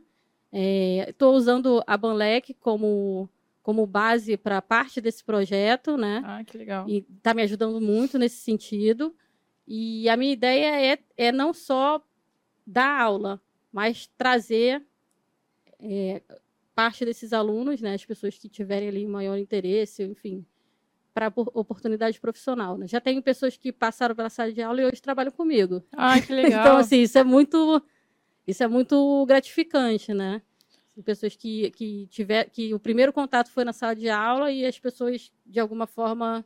Estou usando a Banlec como, como base para parte desse projeto, né? Ah, que legal. e está me ajudando muito nesse sentido. E a minha ideia é, é não só dar aula, mas trazer é, parte desses alunos, né, as pessoas que tiverem ali maior interesse, enfim, para oportunidade profissional. Né? Já tenho pessoas que passaram pela sala de aula e hoje trabalham comigo. Ah, que legal. Então, assim, isso é muito, isso é muito gratificante, né? pessoas que, que tiver que o primeiro contato foi na sala de aula e as pessoas de alguma forma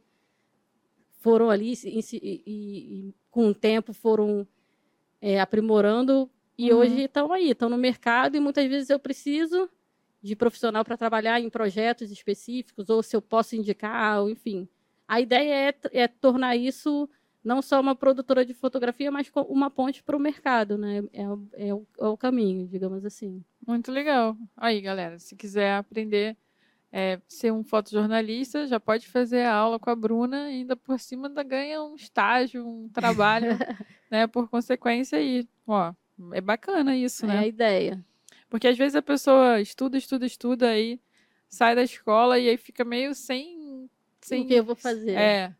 foram ali e, e, e com o tempo foram é, aprimorando e uhum. hoje estão aí, estão no mercado e muitas vezes eu preciso de profissional para trabalhar em projetos específicos ou se eu posso indicar, ou, enfim. A ideia é, é tornar isso não só uma produtora de fotografia, mas uma ponte para o mercado, né? É, é, o, é, o, caminho, digamos assim. Muito legal. Aí, galera, se quiser aprender é, ser um fotojornalista, já pode fazer a aula com a Bruna e ainda por cima ainda ganha um estágio, um trabalho, né? Por consequência aí, ó, é bacana isso, né? É a ideia. Porque às vezes a pessoa estuda, estuda, estuda aí sai da escola e aí fica meio sem, sem o que eu vou fazer. É,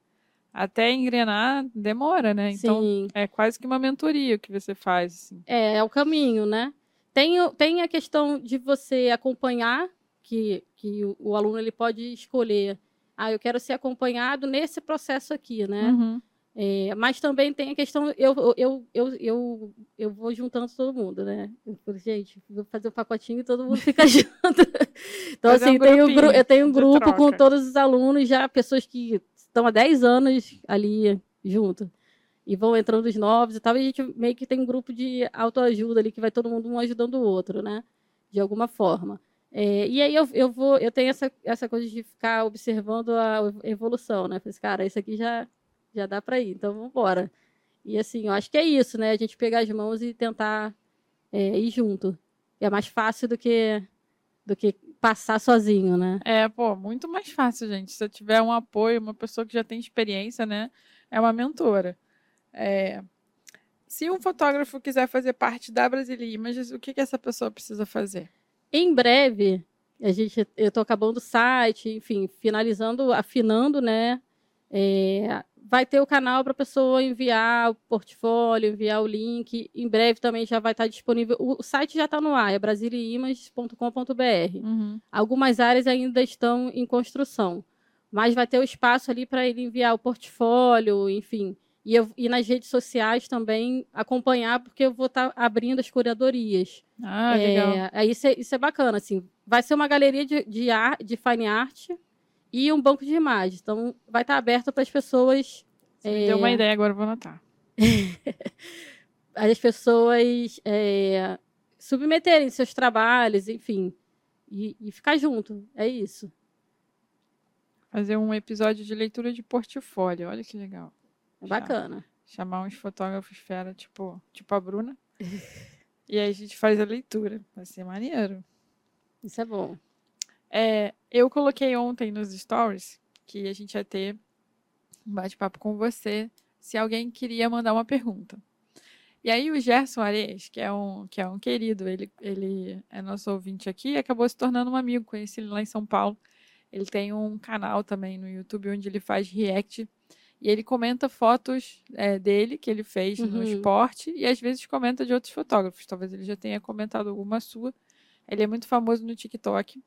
até engrenar demora, né? Então Sim. é quase que uma mentoria que você faz. Assim. É, é o caminho, né? Tem, tem a questão de você acompanhar, que, que o, o, aluno ele pode escolher. Ah, eu quero ser acompanhado nesse processo aqui, né? Uhum. É, mas também tem a questão, eu, eu, eu, eu, eu vou juntando todo mundo, né? Eu, gente, vou fazer o um pacotinho e todo mundo fica junto. então, fazer assim, um tenho, eu tenho um grupo com todos os alunos, já pessoas que estão há 10 anos ali junto. E vão entrando os novos e tal. E a gente meio que tem um grupo de autoajuda ali, que vai todo mundo um ajudando o outro, né? De alguma forma. É, e aí eu, eu vou, eu tenho essa, essa coisa de ficar observando a evolução, né? Falei, assim, cara, isso aqui já, já dá para ir, então vamos embora. E assim, eu acho que é isso, né? A gente pegar as mãos e tentar é, ir junto. É mais fácil do que do que passar sozinho, né? É, pô, muito mais fácil, gente. Se eu tiver um apoio, uma pessoa que já tem experiência, né? É uma mentora. É... Se um fotógrafo quiser fazer parte da Brasília Images, o que, que essa pessoa precisa fazer? Em breve, a gente, eu estou acabando o site, enfim, finalizando, afinando, né? É, vai ter o canal para a pessoa enviar o portfólio, enviar o link. Em breve também já vai estar disponível. O site já está no ar, é brasiliaimas.com.br. Uhum. Algumas áreas ainda estão em construção, mas vai ter o espaço ali para ele enviar o portfólio, enfim. E, eu, e nas redes sociais também acompanhar, porque eu vou estar tá abrindo as curadorias. Ah, é, legal. É, isso, é, isso é bacana, assim. Vai ser uma galeria de, de, art, de fine art, e um banco de imagens. Então, vai estar aberto para as pessoas. Você é... me deu uma ideia, agora vou anotar. as pessoas é, submeterem seus trabalhos, enfim, e, e, ficar junto. É isso. Fazer um episódio de leitura de portfólio, olha que legal. É bacana. Chamar uns fotógrafos fera, tipo, tipo a Bruna. e aí a gente faz a leitura. Vai ser maneiro. Isso é bom. É, eu coloquei ontem nos stories que a gente ia ter um bate-papo com você se alguém queria mandar uma pergunta. E aí o Gerson Ares, que é um, que é um querido, ele, ele é nosso ouvinte aqui, acabou se tornando um amigo, conheci ele lá em São Paulo. Ele tem um canal também no YouTube onde ele faz react e ele comenta fotos é, dele que ele fez uhum. no esporte e às vezes comenta de outros fotógrafos. Talvez ele já tenha comentado alguma sua. Ele é muito famoso no TikTok.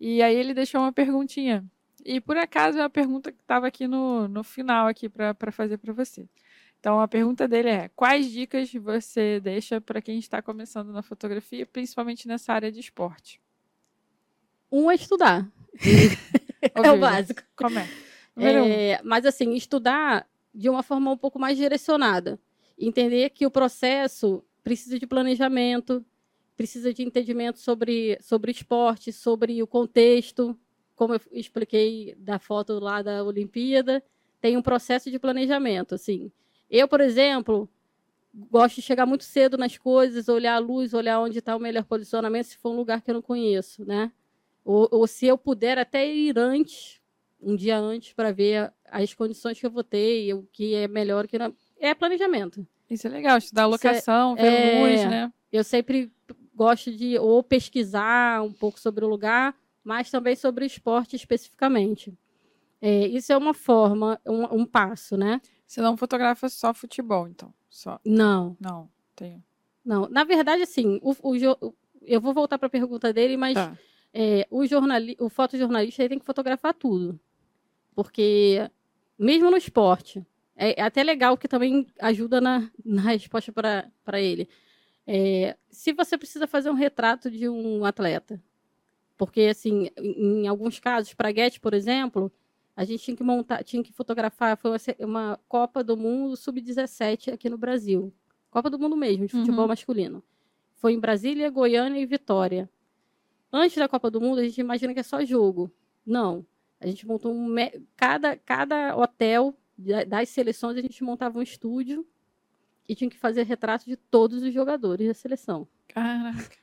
E aí ele deixou uma perguntinha. E por acaso é uma pergunta que estava aqui no, no final aqui para fazer para você. Então a pergunta dele é: quais dicas você deixa para quem está começando na fotografia, principalmente nessa área de esporte? Um é estudar. é o básico. Como é? é mas assim, estudar de uma forma um pouco mais direcionada. Entender que o processo precisa de planejamento, precisa de entendimento sobre, sobre esporte, sobre o contexto, como eu expliquei da foto lá da Olimpíada, tem um processo de planejamento, assim. Eu, por exemplo, gosto de chegar muito cedo nas coisas, olhar a luz, olhar onde está o melhor posicionamento, se for um lugar que eu não conheço, né? Ou, ou se eu puder até ir antes, um dia antes, para ver as condições que eu vou ter o que é melhor que não. É planejamento. Isso é legal, estudar a é locação, é, ver luz, né? Eu sempre gosto de ou pesquisar um pouco sobre o lugar, mas também sobre o esporte especificamente. É, isso é uma forma, um, um, passo, né? Você não fotografa só futebol, então? Só... Não. Não, tenho. Não, na verdade, assim, o, o eu vou voltar para a pergunta dele, mas tá. é, o, jornali, o fotojornalista tem que fotografar tudo. Porque, mesmo no esporte, é, é até legal que também ajuda na, na resposta para ele É, se você precisa fazer um retrato de um atleta, porque assim, em, alguns casos, para Guete, por exemplo, a gente tinha que montar, tinha que fotografar, foi uma, uma Copa do Mundo sub-17 aqui no Brasil. Copa do Mundo mesmo, de futebol Uhum. masculino. Foi em Brasília, Goiânia e Vitória. Antes da Copa do Mundo, a gente imagina que é só jogo. Não. A gente montou um. Cada, cada hotel da- das seleções, a gente montava um estúdio e tinha que fazer retrato de todos os jogadores da seleção. Caraca.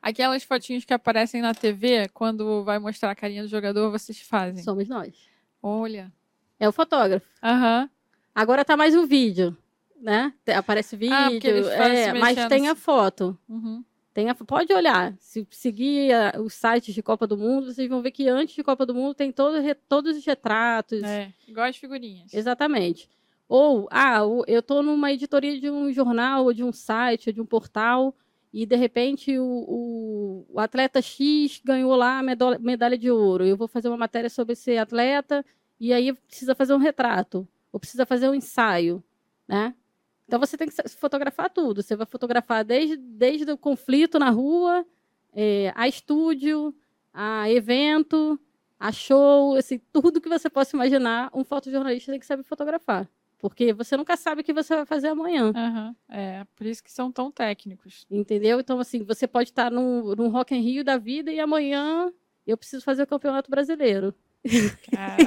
Aquelas fotinhos que aparecem na TV, quando vai mostrar a carinha do jogador, vocês fazem. Somos nós. Olha. É o fotógrafo. Aham. Agora tá mais o vídeo, né? Aparece vídeo, Ah, eles fazem é, mas tem a foto. Uhum. Tem a- pode olhar. Se seguir a- os sites de Copa do Mundo, vocês vão ver que antes de Copa do Mundo tem todo, re- todos os retratos. É, igual as figurinhas. Exatamente. Ou, ah, eu estou numa editoria de um jornal, ou de um site, ou de um portal, e de repente o, o- atleta X ganhou lá a medo- medalha de ouro. Eu vou fazer uma matéria sobre esse atleta, e aí precisa fazer um retrato, ou precisa fazer um ensaio, né? Então você tem que fotografar tudo. Você vai fotografar desde, desde o conflito na rua, eh, a estúdio, a evento, a show, assim, tudo que você possa imaginar, um fotojornalista tem que saber fotografar. Porque você nunca sabe o que você vai fazer amanhã. Aham. É, por isso que são tão técnicos. Entendeu? Então, assim, você pode estar num, num Rock in Rio da vida e amanhã eu preciso fazer o Campeonato Brasileiro. Caraca.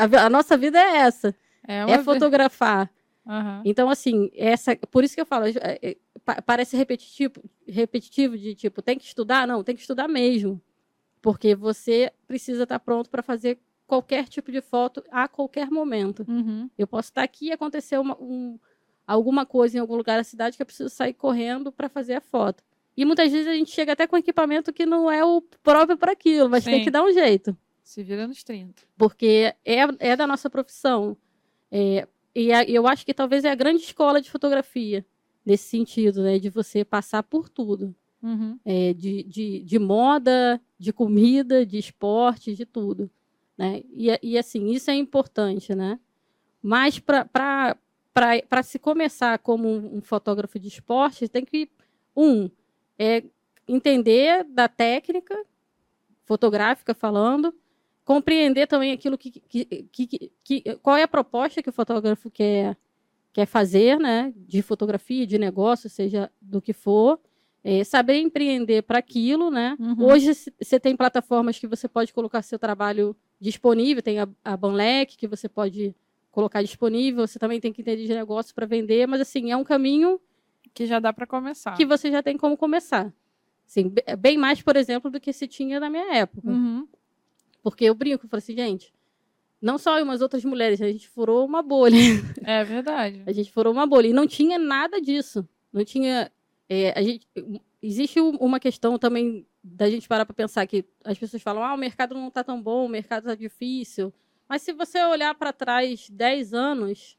a, a nossa vida é essa, É, uma é fotografar. Aham. Então, assim, essa, por isso que eu falo, é, é, pa- parece repetitivo, repetitivo de tipo, tem que estudar? Não, tem que estudar mesmo. Porque você precisa estar pronto para fazer qualquer tipo de foto a qualquer momento. Uhum. Eu posso estar aqui e acontecer uma, um- alguma coisa em algum lugar da cidade que eu preciso sair correndo para fazer a foto. E muitas vezes a gente chega até com equipamento que não é o próprio para aquilo, mas tem Sim. que dar um jeito Se vira nos 30. porque é, é da nossa profissão. É, e a- eu acho que talvez é a grande escola de fotografia, nesse sentido, né? De você passar por tudo. Uhum. É, de, de, de moda, de comida, de esporte, de tudo. Né? E, e assim, isso é importante, né? Mas para se começar como um, fotógrafo de esporte, tem que, um, é entender da técnica fotográfica falando, compreender também aquilo que, que, que- que- qual é a proposta que o fotógrafo quer, quer fazer, né? De fotografia, de negócio, seja do que for. É, saber empreender para aquilo, né? Uhum. Hoje você tem plataformas que você pode colocar seu trabalho disponível, tem a, a Banlec que você pode colocar disponível, você também tem que entender de negócio para vender, mas assim, é um caminho Que já dá pra começar. que você já tem como começar. Assim, be- bem mais, por exemplo, do que se tinha na minha época. Uhum. Porque eu brinco, eu falo assim, gente, não só eu, mas outras mulheres, a gente furou uma bolha. É verdade. A gente furou uma bolha. E não tinha nada disso. Não tinha. É, a gente, existe um- uma questão também da gente parar para pensar que as pessoas falam: ah, o mercado não está tão bom, o mercado está difícil. Mas se você olhar para trás 10 anos,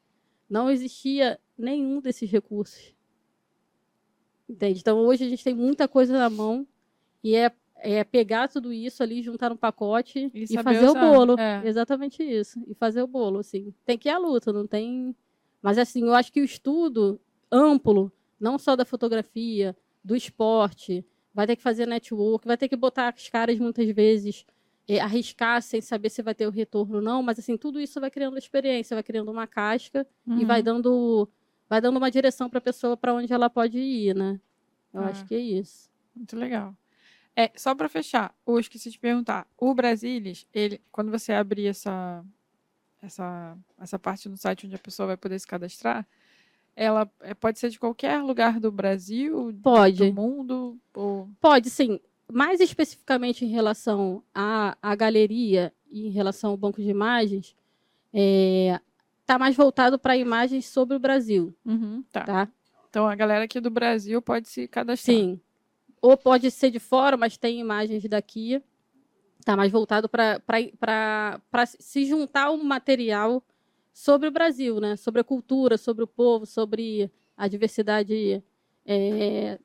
não existia nenhum desses recursos. Entende? Então hoje a gente tem muita coisa na mão e é, é pegar tudo isso ali, juntar no pacote E e, fazer usar, o bolo. é. Exatamente isso. E fazer o bolo, assim. Tem que ir à luta, não tem. Mas assim, eu acho que o estudo amplo, não só da fotografia, do esporte, vai ter que fazer network, vai ter que botar as caras muitas vezes, eh, arriscar sem saber se vai ter o retorno ou não, mas assim, tudo isso vai criando experiência, vai criando uma casca e Uhum. vai dando vai dando uma direção para a pessoa para onde ela pode ir, né? Eu Ah. acho que é isso. Muito legal. É, só para fechar, eu esqueci de perguntar. O Brasilis, ele, quando você abrir essa, essa, essa parte no site onde a pessoa vai poder se cadastrar, ela é, pode ser de qualquer lugar do Brasil, Pode. do mundo, ou... Pode, sim. Mais especificamente em relação à, à galeria e em relação ao banco de imagens, está mais voltado para imagens sobre o Brasil, Uhum, tá. tá? Então a galera aqui do Brasil pode se cadastrar. Sim. Ou pode ser de fora, mas tem imagens daqui. Está mais voltado para se juntar um material sobre o Brasil, né? Sobre a cultura, sobre o povo, sobre a diversidade é,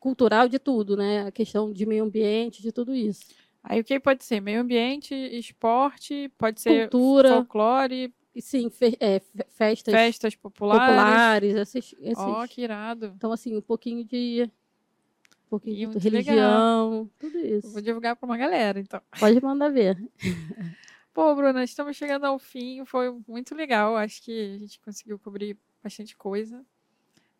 cultural de tudo, né? A questão de meio ambiente, de tudo isso. Aí o que pode ser? Meio ambiente, esporte, pode ser Cultura. folclore, sim, fe- é, fe- festas festas populares. populares, esses, esses- Ó, que irado. Então, assim, um pouquinho de, um pouquinho de religião, legal. tudo isso. Vou divulgar para uma galera, então. Pode mandar ver. Pô, Bruna, estamos chegando ao fim. Foi muito legal. Acho que a gente conseguiu cobrir bastante coisa.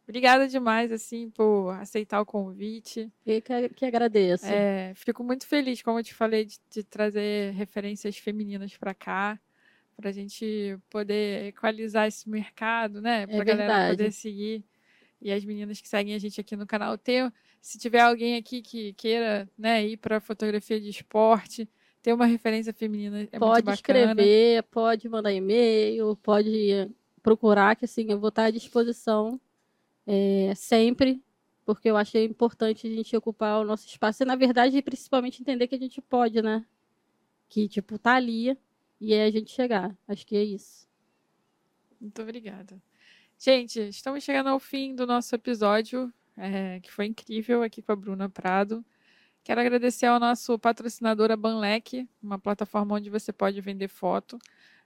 Obrigada demais, assim, por aceitar o convite. Eu que, que agradeço. É, fico muito feliz, como eu te falei, de, de trazer referências femininas para cá, para a gente poder equalizar esse mercado, né? Para a é galera poder seguir. E as meninas que seguem a gente aqui no canal ter. Se tiver alguém aqui que queira né, ir para fotografia de esporte, ter uma referência feminina é pode escrever, pode mandar e-mail, pode procurar, que assim, eu vou estar à disposição é, sempre, porque eu acho importante a gente ocupar o nosso espaço. E, na verdade, principalmente entender que a gente pode, né? Que, tipo, tá ali e é a gente chegar. Acho que é isso. Muito obrigada. Gente, estamos chegando ao fim do nosso episódio, é, que foi incrível aqui com a Bruna Prado. Quero agradecer ao nosso patrocinador, a Banlec, uma plataforma onde você pode vender foto.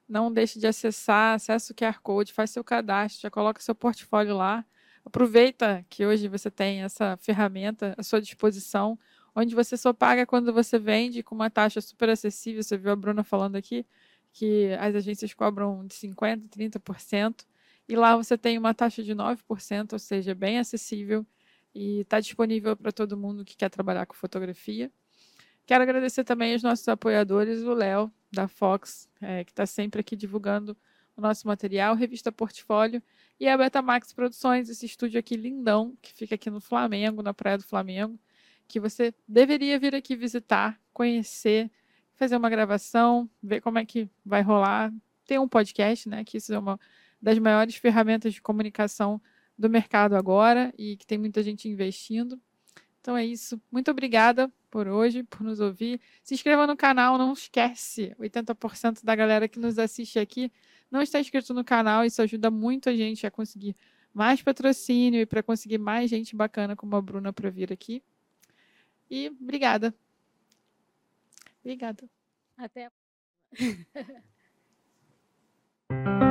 Não deixe de acessar, acessa o QR Code, faz seu cadastro, já coloca seu portfólio lá. Aproveita que hoje você tem essa ferramenta à sua disposição, onde você só paga quando você vende com uma taxa super acessível. Você viu a Bruna falando aqui que as agências cobram de 50%, 30%, e lá você tem uma taxa de 9%, ou seja, bem acessível e está disponível para todo mundo que quer trabalhar com fotografia. Quero agradecer também aos nossos apoiadores, o Léo, da Fox, é, que está sempre aqui divulgando o nosso material, Revista Portfólio, e a Betamax Produções, esse estúdio aqui lindão, que fica aqui no Flamengo, na Praia do Flamengo, que você deveria vir aqui visitar, conhecer, fazer uma gravação, ver como é que vai rolar. Tem um podcast, né? Que isso é uma das maiores ferramentas de comunicação do mercado agora e que tem muita gente investindo. Então é isso. Muito obrigada por hoje, por nos ouvir. Se inscreva no canal, não esquece. 80% da galera que nos assiste aqui não está inscrito no canal. Isso ajuda muito a gente a conseguir mais patrocínio e para conseguir mais gente bacana como a Bruna para vir aqui. E obrigada. Obrigada. Até.